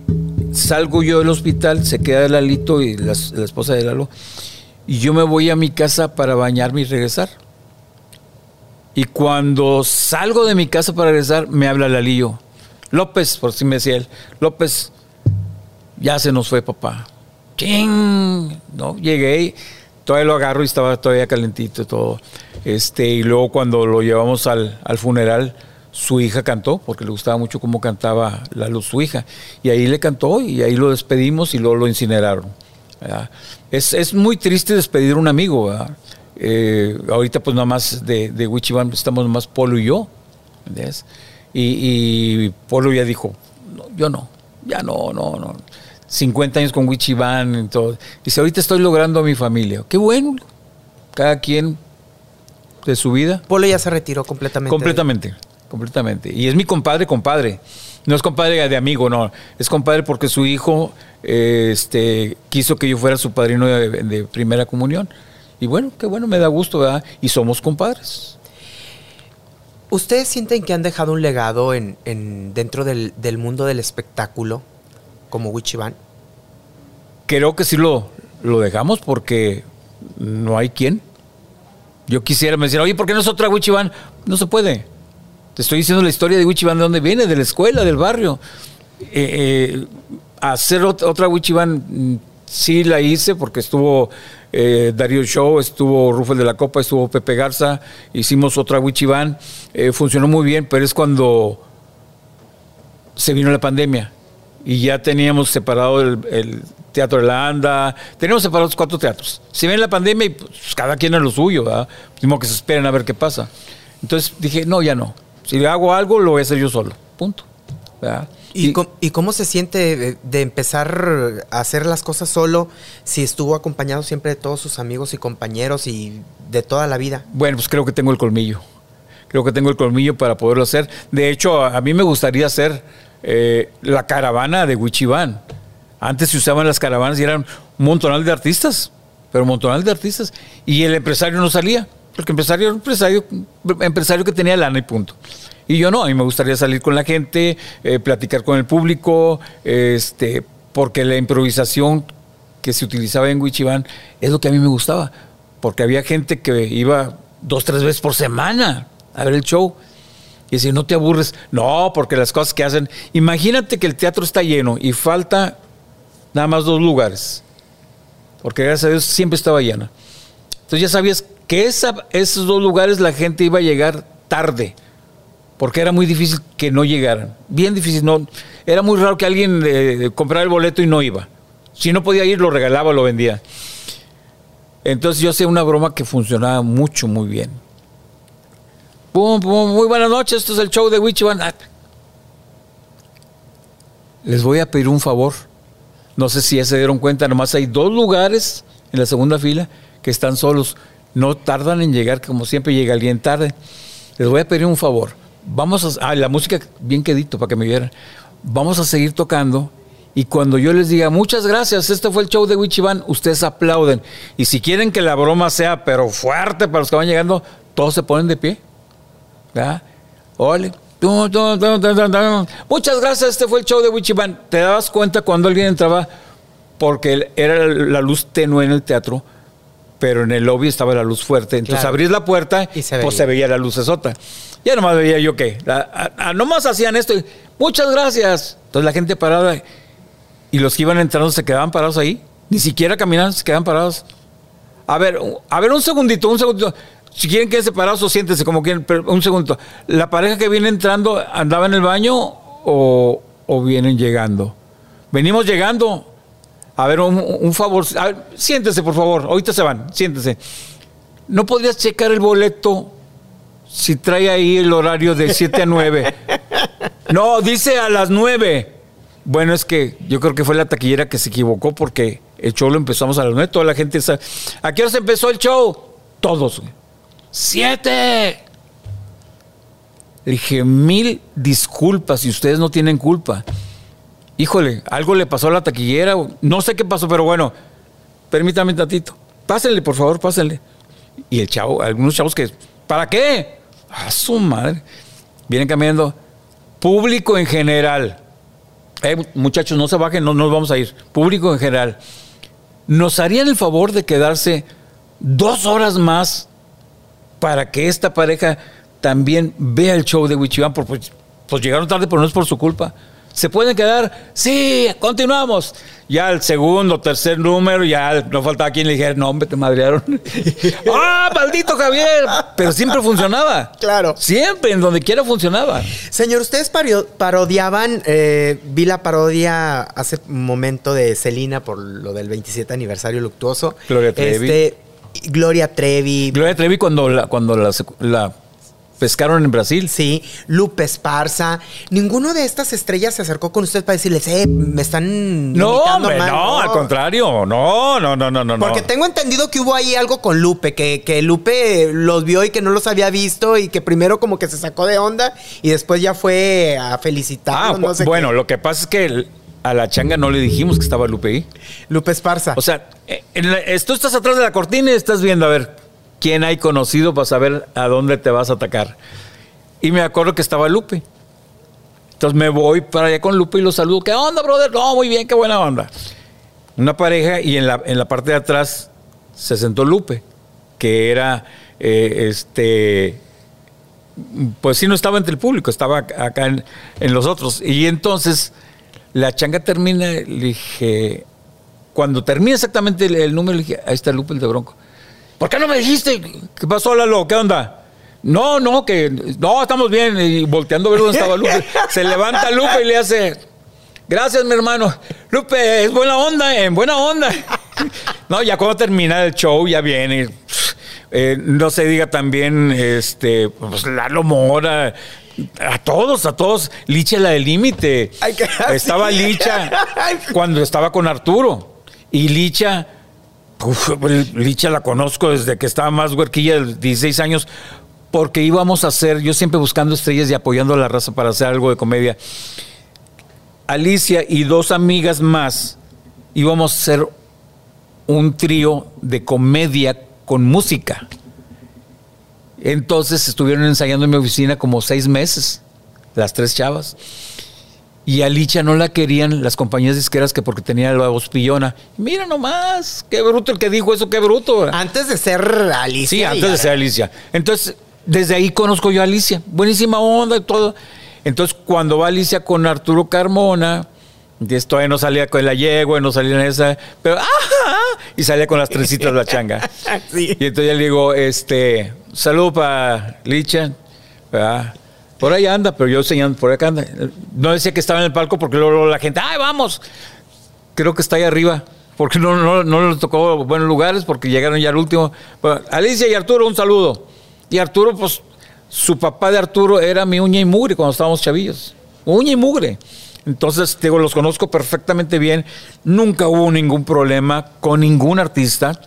salgo yo del hospital, se queda Lalito y la, la esposa de Lalo, y yo me voy a mi casa para bañarme y regresar. Y cuando salgo de mi casa para regresar, me habla Lalillo. López, por si me decía él, López, ya se nos fue papá. ¡Ching! ¿No? Llegué todavía lo agarro y estaba todavía calentito todo. Este, y luego cuando lo llevamos al, al funeral, su hija cantó, porque le gustaba mucho cómo cantaba la luz su hija. Y ahí le cantó y ahí lo despedimos y luego lo incineraron. Es, es muy triste despedir a un amigo. Eh, ahorita pues nada más de, de Wichiban estamos nomás Polo y yo. y Polo ya dijo, "No, yo no, ya no, no, no. 50 años con Wichiban y todo. Dice, ahorita estoy logrando a mi familia. Qué bueno. Cada quien de su vida. Polo ya se retiró completamente. Completamente, completamente. Y es mi compadre, compadre. No es compadre de amigo, no. Es compadre porque su hijo eh, este, quiso que yo fuera su padrino de, de primera comunión. Y bueno, qué bueno, me da gusto, ¿verdad? Y somos compadres. ¿Ustedes sienten que han dejado un legado en, en- dentro del, del mundo del espectáculo como Wichiban? Creo que sí lo, lo dejamos porque no hay quien. Yo quisiera me decir, oye, ¿por qué no es otra Wichiban? No se puede. Te estoy diciendo la historia de Wichiban, de dónde viene, de la escuela, del barrio. Eh, eh, hacer ot- otra Wichiban, mm, sí la hice porque estuvo eh, Darío Show, estuvo Rufel de la Copa, estuvo Pepe Garza, hicimos otra Wichiban, eh, funcionó muy bien, pero es cuando se vino la pandemia y ya teníamos separado el, el Teatro de la Anda, teníamos separados cuatro teatros. Se viene la pandemia y pues, cada quien a lo suyo, ¿verdad? Mismo que se esperen a ver qué pasa. Entonces dije, no, ya no. Si hago algo, lo voy a hacer yo solo. Punto. ¿verdad? ¿Y, com- y cómo se siente de, de empezar a hacer las cosas solo si estuvo acompañado siempre de todos sus amigos y compañeros y de toda la vida? Bueno, pues creo que tengo el colmillo. Creo que tengo el colmillo para poderlo hacer. De hecho, a, a mí me gustaría hacer eh, la caravana de Wichiban. Antes se usaban las caravanas y eran un montonal de artistas, pero un montonal de artistas. Y el empresario no salía, porque el empresario era un empresario, que tenía lana y punto. Y yo no, a mí me gustaría salir con la gente, eh, platicar con el público, este, porque la improvisación que se utilizaba en Wichiban es lo que a mí me gustaba, porque había gente que iba dos, tres veces por semana a ver el show. Y decir, no te aburres. No, porque las cosas que hacen. Imagínate que el teatro está lleno y falta nada más dos lugares. Porque gracias a Dios siempre estaba llena. Entonces ya sabías que esos dos lugares la gente iba a llegar tarde. Porque era muy difícil que no llegaran. Bien difícil. No, era muy raro que alguien eh, comprara el boleto y no iba. Si no podía ir, lo regalaba, lo vendía. Entonces yo hacía una broma que funcionaba mucho, muy bien. Muy buenas noches, esto es el show de Wichiban. Les voy a pedir un favor. No sé si ya se dieron cuenta, nomás hay dos lugares en la segunda fila que están solos. No tardan en llegar, como siempre llega alguien tarde. Les voy a pedir un favor. Vamos a... Ah, la música bien quedito para que me vieran. Vamos a seguir tocando Y cuando yo les diga, muchas gracias, este fue el show de Wichiban, ustedes aplauden. Y si quieren que la broma sea, pero fuerte para los que van llegando, todos se ponen de pie. ¿Verdad? Ole. Muchas gracias, este fue el show de Wichiban. Te dabas cuenta cuando alguien entraba, porque era la luz tenue en el teatro, pero en el lobby estaba la luz fuerte. Entonces Claro. abrís la puerta Y se pues veía. se veía la luz esota. Ya nomás veía yo que, la- a- a- nomás hacían esto. y, Muchas gracias. Entonces la gente parada y los que iban entrando se quedaban parados ahí. Ni siquiera caminaban, se quedaban parados. A ver, a ver, un segundito, un segundito. Si quieren quedarse parados o siéntense como quieren, pero un segundito. ¿La pareja que viene entrando andaba en el baño o, vienen llegando? Venimos llegando. A ver, un, favor. A ver, siéntese, por favor. Ahorita se van, siéntese. ¿No podrías checar el boleto si trae ahí el horario de 7 a 9? [laughs] No, dice a las 9. Bueno, es que yo creo que fue la taquillera que se equivocó porque el show lo empezamos a las 9. Toda la gente sabe. ¿A qué hora se empezó el show? Todos. güey. ¡Siete! Dije, mil disculpas si ustedes no tienen culpa. Híjole, algo le pasó a la taquillera. No sé qué pasó, pero bueno, permítame tantito. Pásenle, por favor, pásenle. Y el chavo, algunos chavos que, ¿para qué? A su madre. Vienen caminando. Público en general. Eh, muchachos, no se bajen, no nos vamos a ir. Público en general. ¿Nos harían el favor de quedarse dos horas más para que esta pareja también vea el show de Wichiban? Porque pues, pues llegaron tarde, pero no es por su culpa. ¿Se pueden quedar? Sí, continuamos. Ya el segundo, tercer número, ya no faltaba quien le dijera, no, hombre, te madrearon. [laughs] ¡Ah, maldito Javier! Pero siempre funcionaba. Claro. Siempre, en donde quiera funcionaba. Señor, ustedes parodiaban, eh, vi la parodia hace un momento de Celina por lo del 27 aniversario luctuoso. Gloria Trevi. Este, Gloria Trevi. Gloria Trevi cuando la, cuando la, pescaron en Brasil. Sí, Lupe Esparza. Ninguno de estas estrellas se acercó con usted para decirles, eh, me están. No, hombre, mal". no, al contrario. No, no, no, no, no. Porque tengo entendido que hubo ahí algo con Lupe, que, que Lupe los vio y que no los había visto y que primero como que se sacó de onda y después ya fue a felicitarlos. Ah, no sé bueno, qué. lo que pasa es que a la changa no le dijimos que estaba Lupe ahí. Lupe Esparza. O sea, eh, en la- eh, tú estás atrás de la cortina y estás viendo a ver quién hay conocido para saber a dónde te vas a atacar. Y me acuerdo que estaba Lupe. Entonces me voy para allá con Lupe y lo saludo. ¿Qué onda, brother? No, muy bien, qué buena onda. Una pareja y en la, en la parte de atrás se sentó Lupe, que era eh, este. Pues sí, no estaba entre el público, estaba ac- acá en, en los otros. Y entonces la changa termina, le dije, cuando termina exactamente el, el número, le dije, ahí está Lupe el de Bronco. ¿Por qué no me dijiste? ¿Qué pasó, Lalo? ¿Qué onda? No, no, que no, estamos bien. Y volteando a ver dónde estaba Lupe. [laughs] Se levanta Lupe y le hace, gracias, mi hermano. Lupe, es buena onda, en buena onda. [laughs] No, ya cuando termina el show, ya viene. Eh, no se diga también, este, pues Lalo Mora. A todos, a todos. Licha la del límite. Estaba. Licha cuando estaba con Arturo. Y Licha, uf, Licha la conozco desde que estaba más huerquilla, de 16 años, porque íbamos a hacer, yo siempre buscando estrellas y apoyando a la raza para hacer algo de comedia. Alicia y dos amigas más íbamos a hacer un trío de comedia con música. Entonces estuvieron ensayando en mi oficina como seis meses, las tres chavas. Y a Licha no la querían las compañías disqueras que porque tenía la voz pillona. Mira nomás, qué bruto el que dijo eso, qué bruto. Antes de ser Alicia. Sí, antes de ser Alicia. Entonces, desde ahí conozco yo a Alicia. Buenísima onda y todo. Entonces, cuando va Alicia con Arturo Carmona, todavía no salía con la yegua, no salía en esa, pero ¡ajá! Y salía con las trencitas la changa. [laughs] Sí. Y entonces ya le digo, este, saludo para Licha. Por ahí anda, pero yo señalando, por acá anda. No decía que estaba en el palco porque luego, la gente, ¡ay, vamos! Creo que está ahí arriba. Porque no, no, no les tocó buenos lugares porque llegaron ya al último. Alicia y Arturo, un saludo. Y Arturo, pues, su papá de Arturo era mi uña y mugre cuando estábamos chavillos. Uña y mugre. Entonces, digo, los conozco perfectamente bien. Nunca hubo ningún problema con ningún artista.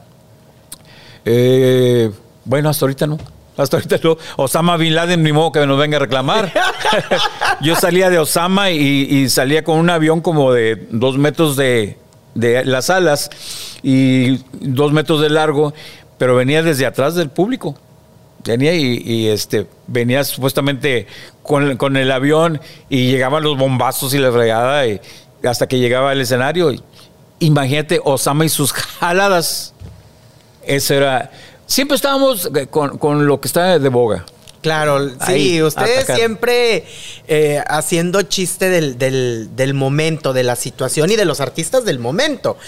Eh, bueno, hasta ahorita no. Hasta ahorita no. Osama Bin Laden, ni modo que nos venga a reclamar. [laughs] Yo salía de Osama y, y salía con un avión como de dos metros de, de las alas y dos metros de largo, pero venía desde atrás del público. Venía y, y, este, venía supuestamente con, con, el avión y llegaban los bombazos y la fregada y hasta que llegaba al escenario. Imagínate Osama y sus jaladas. Eso era. Siempre estábamos con, con lo que está de boga. Claro, sí, Ahí, ustedes atacar. siempre eh, haciendo chiste del, del, del momento, de la situación y de los artistas del momento.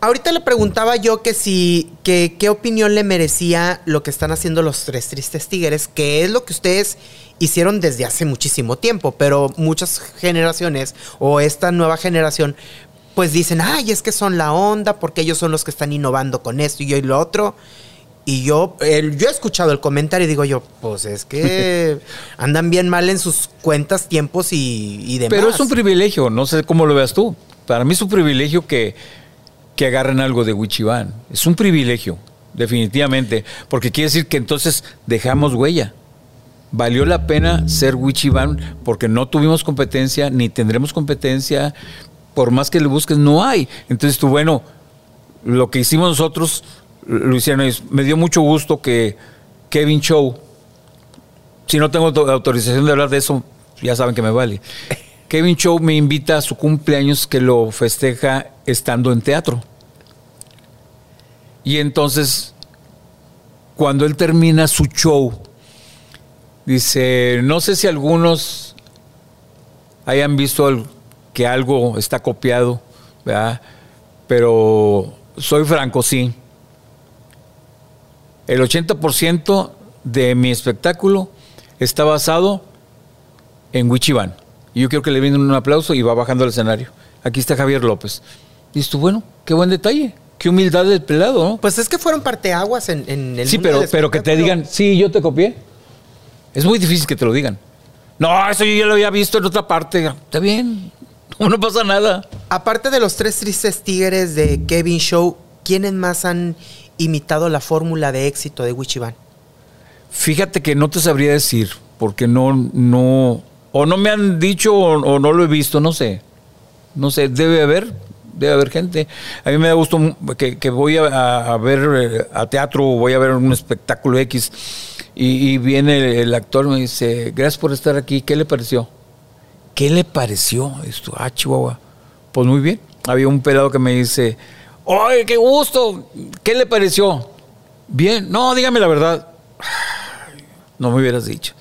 Ahorita le preguntaba yo que si, que, qué opinión le merecía lo que están haciendo los tres tristes tigres, que es lo que ustedes hicieron desde hace muchísimo tiempo, pero muchas generaciones o esta nueva generación pues dicen, ay, es que son la onda porque ellos son los que están innovando con esto y yo y lo otro. Y yo, el- yo he escuchado el comentario y digo yo, pues es que [laughs] andan bien mal en sus cuentas, tiempos y, y demás. Pero es un privilegio, no sé cómo lo veas tú. Para mí es un privilegio que, que agarren algo de Wichiban. Es un privilegio, definitivamente, porque quiere decir que entonces dejamos huella. Valió la pena ser Wichiban porque no tuvimos competencia, ni tendremos competencia. Por más que le busques, no hay. Entonces tú, bueno, lo que hicimos nosotros ellos. Me dio mucho gusto que Kevin Show, si no tengo auto- autorización de hablar de eso, ya saben que me vale. [laughs] Kevin Show me invita a su cumpleaños que lo festeja estando en teatro. Y entonces, cuando él termina su show, dice, no sé si algunos hayan visto que algo está copiado, ¿verdad? Pero soy franco, sí. El 80% de mi espectáculo está basado en Wichiban. Y yo quiero que le brinden un aplauso y va bajando al escenario. Aquí está Javier López. Dices tú, bueno, qué buen detalle. Qué humildad del pelado, ¿no? Pues es que fueron parteaguas en, en el Sí, mundo pero, del pero que te digan, sí, yo te copié. Es muy difícil que te lo digan. No, eso yo ya lo había visto en otra parte. Está bien, no, [laughs] no pasa nada. Aparte de los tres tristes tigres de Kevin Show, ¿quiénes más han imitado la fórmula de éxito de Wichiban? Fíjate que no te sabría decir, porque no, no, o no me han dicho o, no lo he visto, no sé. No sé, debe haber, debe haber gente. A mí me da gusto que, que voy a, ver eh, a teatro o voy a ver un espectáculo X y, viene el, el actor me dice, gracias por estar aquí, ¿qué le pareció? ¿Qué le pareció esto? Ah, Chihuahua. Pues muy bien. Había un pelado que me dice, ¡ay, qué gusto! ¿Qué le pareció? Bien. No, dígame la verdad. No me hubieras dicho.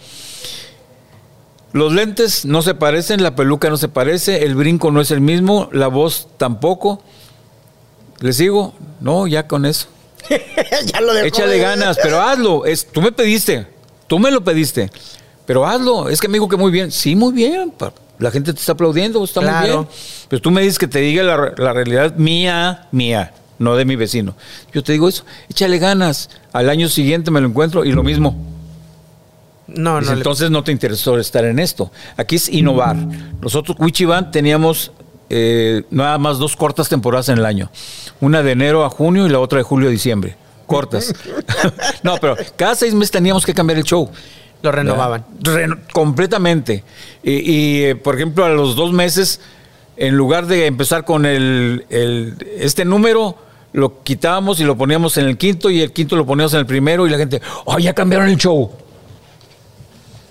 Los lentes no se parecen, la peluca no se parece, el brinco no es el mismo, la voz tampoco. ¿Le sigo? No, ya con eso. [laughs] ya lo dejó Échale de- ganas, pero hazlo. Es, tú me pediste, tú me lo pediste, pero hazlo. Es que me dijo que muy bien. Sí, muy bien. La gente te está aplaudiendo, está muy bien. Pero tú me dices que te diga la, la realidad mía, mía, no de mi vecino. Yo te digo eso, échale ganas. Al año siguiente me lo encuentro y lo mismo. No, Dice, no. le- entonces no te interesó estar en esto. Aquí es innovar. Nosotros, Wichiban, teníamos eh, nada más dos cortas temporadas en el año. Una de enero a junio y la otra de julio a diciembre. Cortas. [laughs] no, pero cada seis meses teníamos que cambiar el show. Lo renovaban. Reno- completamente. Y, y, eh, por ejemplo, a los dos meses, en lugar de empezar con el, el- este número, lo quitábamos y lo poníamos en el quinto y el quinto lo poníamos en el primero y la gente, oh, ya cambiaron el show.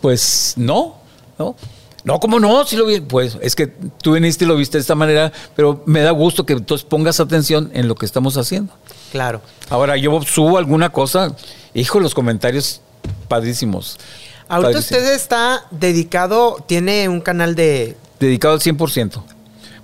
Pues no, no. No, ¿cómo no? Si lo vi. Pues es que tú viniste y lo viste de esta manera, pero me da gusto que entonces pongas atención en lo que estamos haciendo. Claro. Ahora, yo subo alguna cosa, hijo, los comentarios padrísimos. Ahorita usted está dedicado, tiene un canal de... Dedicado al 100%.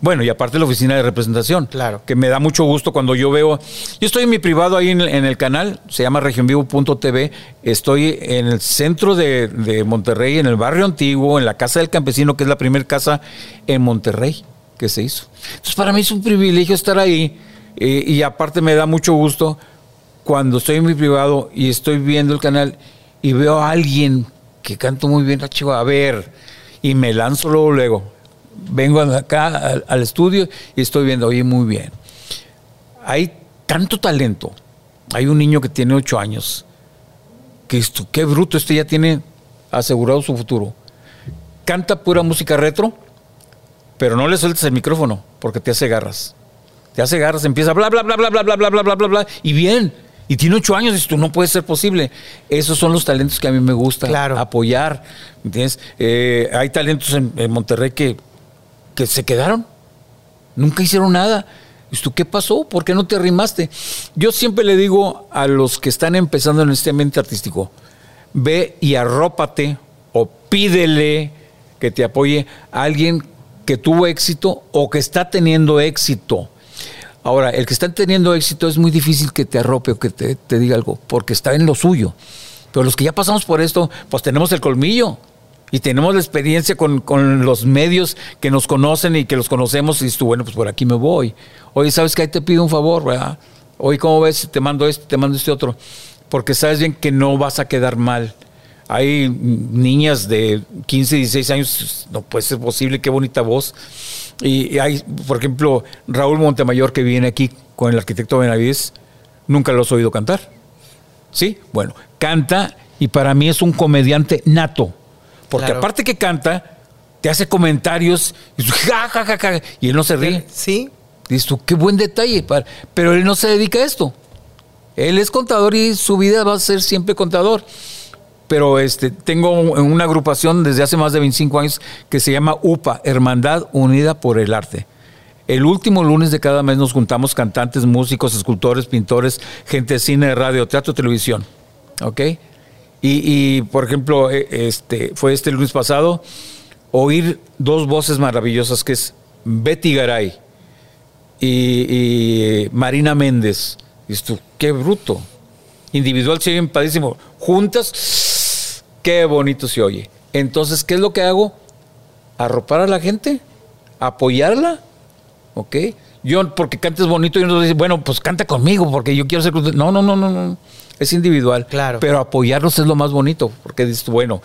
Bueno, y aparte la oficina de representación. Claro. Que me da mucho gusto cuando yo veo. Yo estoy en mi privado ahí en el, en el canal, se llama regionvivo.tv. Estoy en el centro de, de Monterrey, en el barrio antiguo, en la Casa del Campesino, que es la primera casa en Monterrey que se hizo. Entonces, para mí es un privilegio estar ahí. eh, y aparte me da mucho gusto cuando estoy en mi privado y estoy viendo el canal y veo a alguien que canta muy bien, ah, chico, a ver, y me lanzo luego, luego. Vengo acá al, estudio y estoy viendo, oye, muy bien. Hay tanto talento. Hay un niño que tiene ocho años que esto, qué bruto, este ya tiene asegurado su futuro. Canta pura música retro, pero no le sueltes el micrófono porque te hace garras. Te hace garras, empieza bla, bla, bla, bla, bla, bla, bla, bla, bla, bla, y bien. Y tiene ocho años, y tú no puede ser posible. Esos son los talentos que a mí me gusta Claro. apoyar. ¿Entiendes? Eh, hay talentos en, en Monterrey que, que se quedaron. Nunca hicieron nada. Dices tú, ¿qué pasó? ¿Por qué no te arrimaste? Yo siempre le digo a los que están empezando en este ambiente artístico, ve y arrópate o pídele que te apoye a alguien que tuvo éxito o que está teniendo éxito. Ahora, el que está teniendo éxito es muy difícil que te arrope o que te, diga algo, porque está en lo suyo. Pero los que ya pasamos por esto, pues tenemos el colmillo y tenemos la experiencia con, los medios que nos conocen y que los conocemos y dices tú, bueno, pues por aquí me voy. Oye, ¿sabes que Ahí te pido un favor, ¿verdad? Oye, ¿cómo ves? Te mando este, te mando este otro. Porque sabes bien que no vas a quedar mal. Hay niñas de 15, 16 años, no puede ser posible, qué bonita voz. Y, y hay, por ejemplo, Raúl Montemayor que viene aquí con el arquitecto Benavides, nunca lo has oído cantar. ¿Sí? Bueno, canta y para mí es un comediante nato. Porque Claro. aparte que canta, te hace comentarios y, ja, ja, ja, ja, y él no se ríe. Sí, Dices tú, qué buen detalle. Pero él no se dedica a esto. Él es contador y su vida va a ser siempre contador. Pero este, tengo un- una agrupación desde hace más de 25 años que se llama UPA, Hermandad Unida por el Arte. El último lunes de cada mes nos juntamos cantantes, músicos, escultores, pintores, gente de cine, radio, teatro, televisión. ¿Ok? Y, y, por ejemplo, eh, este, fue este lunes pasado, oír dos voces maravillosas que es Betty Garay y, y Marina Méndez. Tú, qué bruto. Individual se oyen padrísimo. Juntas, qué bonito se oye. Entonces, ¿qué es lo que hago? Arropar a la gente, apoyarla, ¿ok? Yo, porque cantes bonito, yo no digo, bueno, pues canta conmigo, porque yo quiero ser... No, no, no, no, no. Es individual. Claro. Pero apoyarlos es lo más bonito, porque dices, bueno,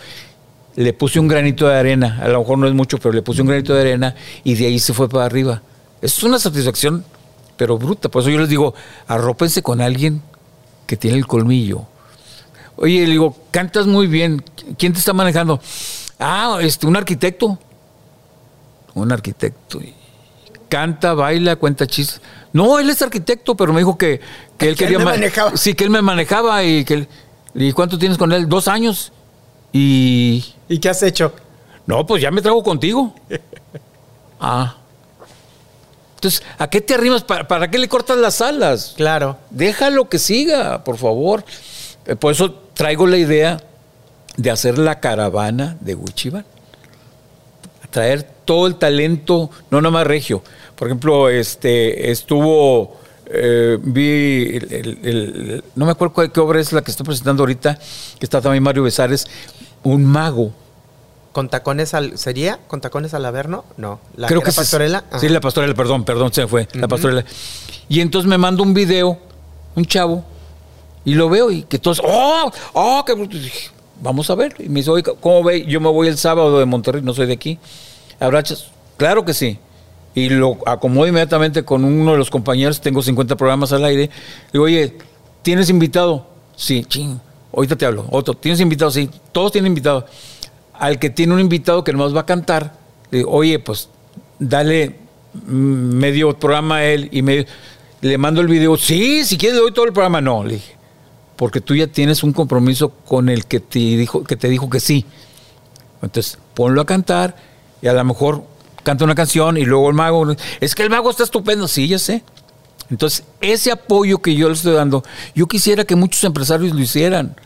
le puse un granito de arena, a lo mejor no es mucho, pero le puse un granito de arena y de ahí se fue para arriba. Es una satisfacción, pero bruta. Por eso yo les digo, arrópense con alguien que tiene el colmillo. Oye, le digo, cantas muy bien. ¿Quién te está manejando? Ah, este, un arquitecto. Un arquitecto. Canta, baila, cuenta chistes. No, él es arquitecto, pero me dijo que, que él Que él quería me ma- manejaba. Sí, que él me manejaba y que él- ¿Y cuánto tienes con él? Dos años. Y ¿y qué has hecho? no, pues ya me trago contigo. [laughs] Ah. Entonces, ¿a qué te arrimas? ¿Para, para qué le cortas las alas? Claro. Déjalo que siga, por favor. Por eso traigo la idea de hacer la caravana de Wichiban. Traer todo el talento, no nomás regio. Por ejemplo, este estuvo, eh, vi, el- el- el- no me acuerdo cuál- qué obra es la que estoy presentando ahorita, que está también Mario Besares, un mago. ¿Con tacones al. ¿Sería? ¿Con tacones al Averno? No. ¿La Creo que es- pastorela? Sí, la pastorela, perdón, perdón, se me fue. La pastorela. Y entonces me manda un video, un chavo, y lo veo y que todos, ¡oh! ¡oh! dije, Vamos a ver. Y me dice, oye, ¿cómo ve? Yo me voy el sábado de Monterrey, no soy de aquí. ¿Habrá chas-?" Claro que sí. Y lo acomodo inmediatamente con uno de los compañeros, tengo 50 programas al aire. Digo, oye, ¿tienes invitado? Sí, ching. Ahorita te hablo. Otro, ¿tienes invitado? Sí, todos tienen invitado. Al que tiene un invitado que nomás va a cantar, le digo, oye, pues dale medio programa a él y medio. Le mando el video. Sí, si quieres le doy todo el programa. No, le dije. Porque tú ya tienes un compromiso con el que te dijo que, te dijo que sí. Entonces, ponlo a cantar y a lo mejor canta una canción y luego el mago. Es que el mago está estupendo. Sí, ya sé. Entonces, ese apoyo que yo le estoy dando, yo quisiera que muchos empresarios lo hicieran,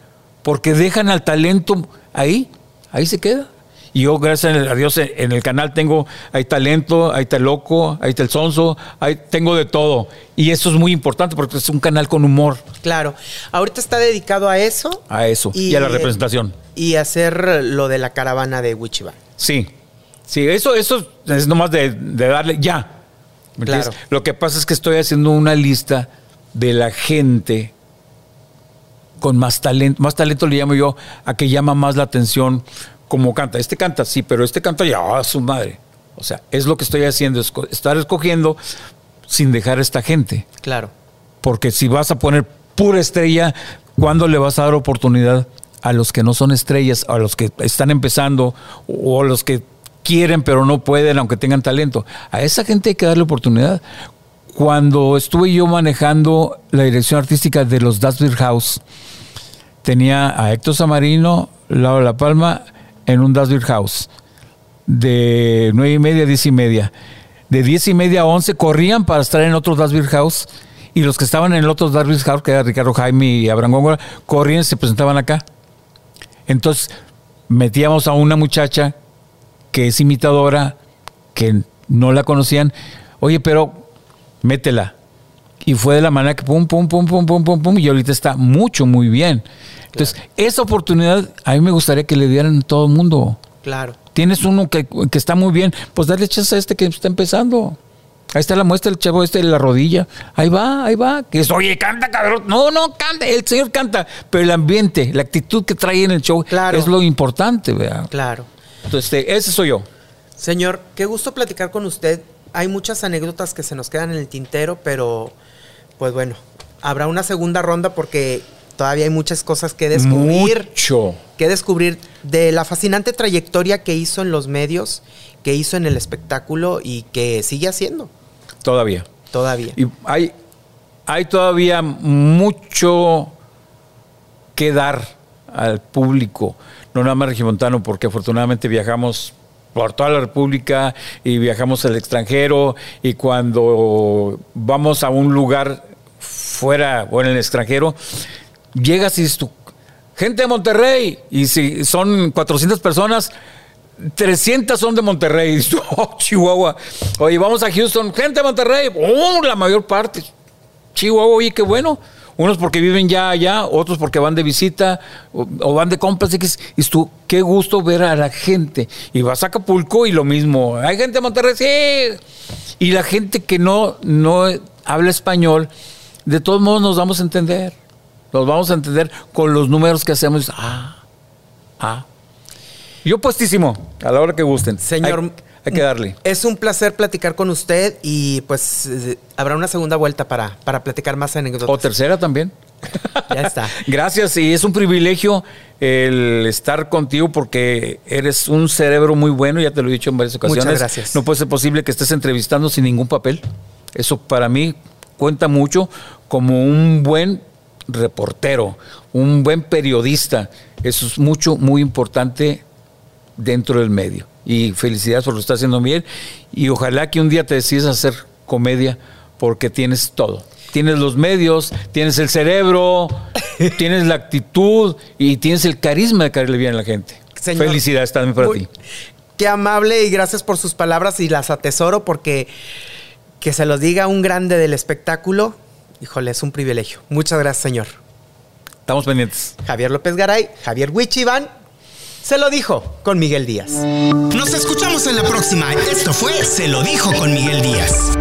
porque dejan al talento ahí, ahí se queda. Y yo, gracias a Dios, en el canal tengo, hay talento, ahí está el loco, ahí está el sonso, ahí tengo de todo. Y eso es muy importante porque es un canal con humor Claro. Ahorita está dedicado a eso. a eso y, a la representación. Y hacer lo de la caravana de Wichiba. Sí, sí, eso, eso es nomás de, de darle ya. ¿me Claro. Lo que pasa es que estoy haciendo una lista de la gente con más talento, más talento le llamo yo a que llama más la atención como canta. Este canta, sí, pero este canta ya a su madre. O sea, es lo que estoy haciendo, esco- estar escogiendo sin dejar a esta gente. Claro. Porque si vas a poner pura estrella, ¿cuándo le vas a dar oportunidad a los que no son estrellas, a los que están empezando o a los que quieren pero no pueden aunque tengan talento. A esa gente hay que darle oportunidad. Cuando estuve yo manejando la dirección artística de los Dasbir House, tenía a Héctor Samarino, Laura La Palma, en un Dasbir House, de nueve y media a diez y media. De diez y media a once corrían para estar en otro Dasbir House y los que estaban en el otro Dasbir House, que era Ricardo Jaime y Abraham Góngora, corrían y se presentaban acá. Entonces metíamos a una muchacha que es imitadora, que no la conocían, oye, pero métela. Y fue de la manera que pum, pum, pum, pum, pum, pum, pum, y ahorita está mucho, muy bien. Entonces, esa oportunidad a mí me gustaría que le dieran a todo el mundo. Claro. Tienes uno que, que está muy bien, pues dale chance a este que está empezando. Ahí está la muestra, el chavo este de la rodilla. Ahí va, ahí va. Que es, oye, canta, cabrón. No, no, canta. El señor canta. Pero el ambiente, la actitud que trae en el show Claro. es lo importante, ¿verdad? Claro. Entonces, este, ese soy yo. Señor, qué gusto platicar con usted. Hay muchas anécdotas que se nos quedan en el tintero, pero pues bueno, habrá una segunda ronda porque todavía hay muchas cosas que descubrir. Mucho. Que descubrir de la fascinante trayectoria que hizo en los medios, que hizo en el espectáculo y que sigue haciendo Todavía. todavía. Y hay, hay todavía mucho que dar al público, no nada más regimontano, porque afortunadamente viajamos por toda la República y viajamos al extranjero y cuando vamos a un lugar fuera o en el extranjero, llegas y dices tú, gente de Monterrey, y si son 400 personas, 300 son de Monterrey. Y dices [laughs] "Oh, Chihuahua. Oye, vamos a Houston, gente de Monterrey, oh, la mayor parte. Chihuahua, oye, qué bueno. Unos porque viven ya allá, otros porque van de visita o, van de compras. Y dices tú, qué gusto ver a la gente. Y vas a Acapulco y lo mismo. Hay gente de Monterrey, sí. Y la gente que no, no habla español, de todos modos nos vamos a entender. Nos vamos a entender con los números que hacemos. Ah, ah. Yo puestísimo, a la hora que gusten. Señor, Hay, hay que darle. Es un placer platicar con usted y pues eh, habrá una segunda vuelta para, para platicar más anécdotas. O tercera también. [laughs] Ya está. Gracias y es un privilegio el estar contigo porque eres un cerebro muy bueno, ya te lo he dicho en varias ocasiones. Muchas gracias. No puede ser posible que estés entrevistando sin ningún papel. Eso para mí cuenta mucho como un buen reportero, un buen periodista. Eso es mucho, muy importante dentro del medio. Y felicidades por lo que está haciendo bien. Y ojalá que un día te decidas hacer comedia porque tienes todo. Tienes los medios, tienes el cerebro, [laughs] tienes la actitud y tienes el carisma de caerle bien a la gente. Señor, felicidades también para muy- ti. Qué amable y gracias por sus palabras y las atesoro porque que se los diga un grande del espectáculo, híjole, es un privilegio. Muchas gracias, señor. Estamos pendientes. Javier López Garay, Javier Wichivan, se lo dijo con Miguel Díaz. Nos escuchamos en la próxima. Esto fue Se lo dijo con Miguel Díaz.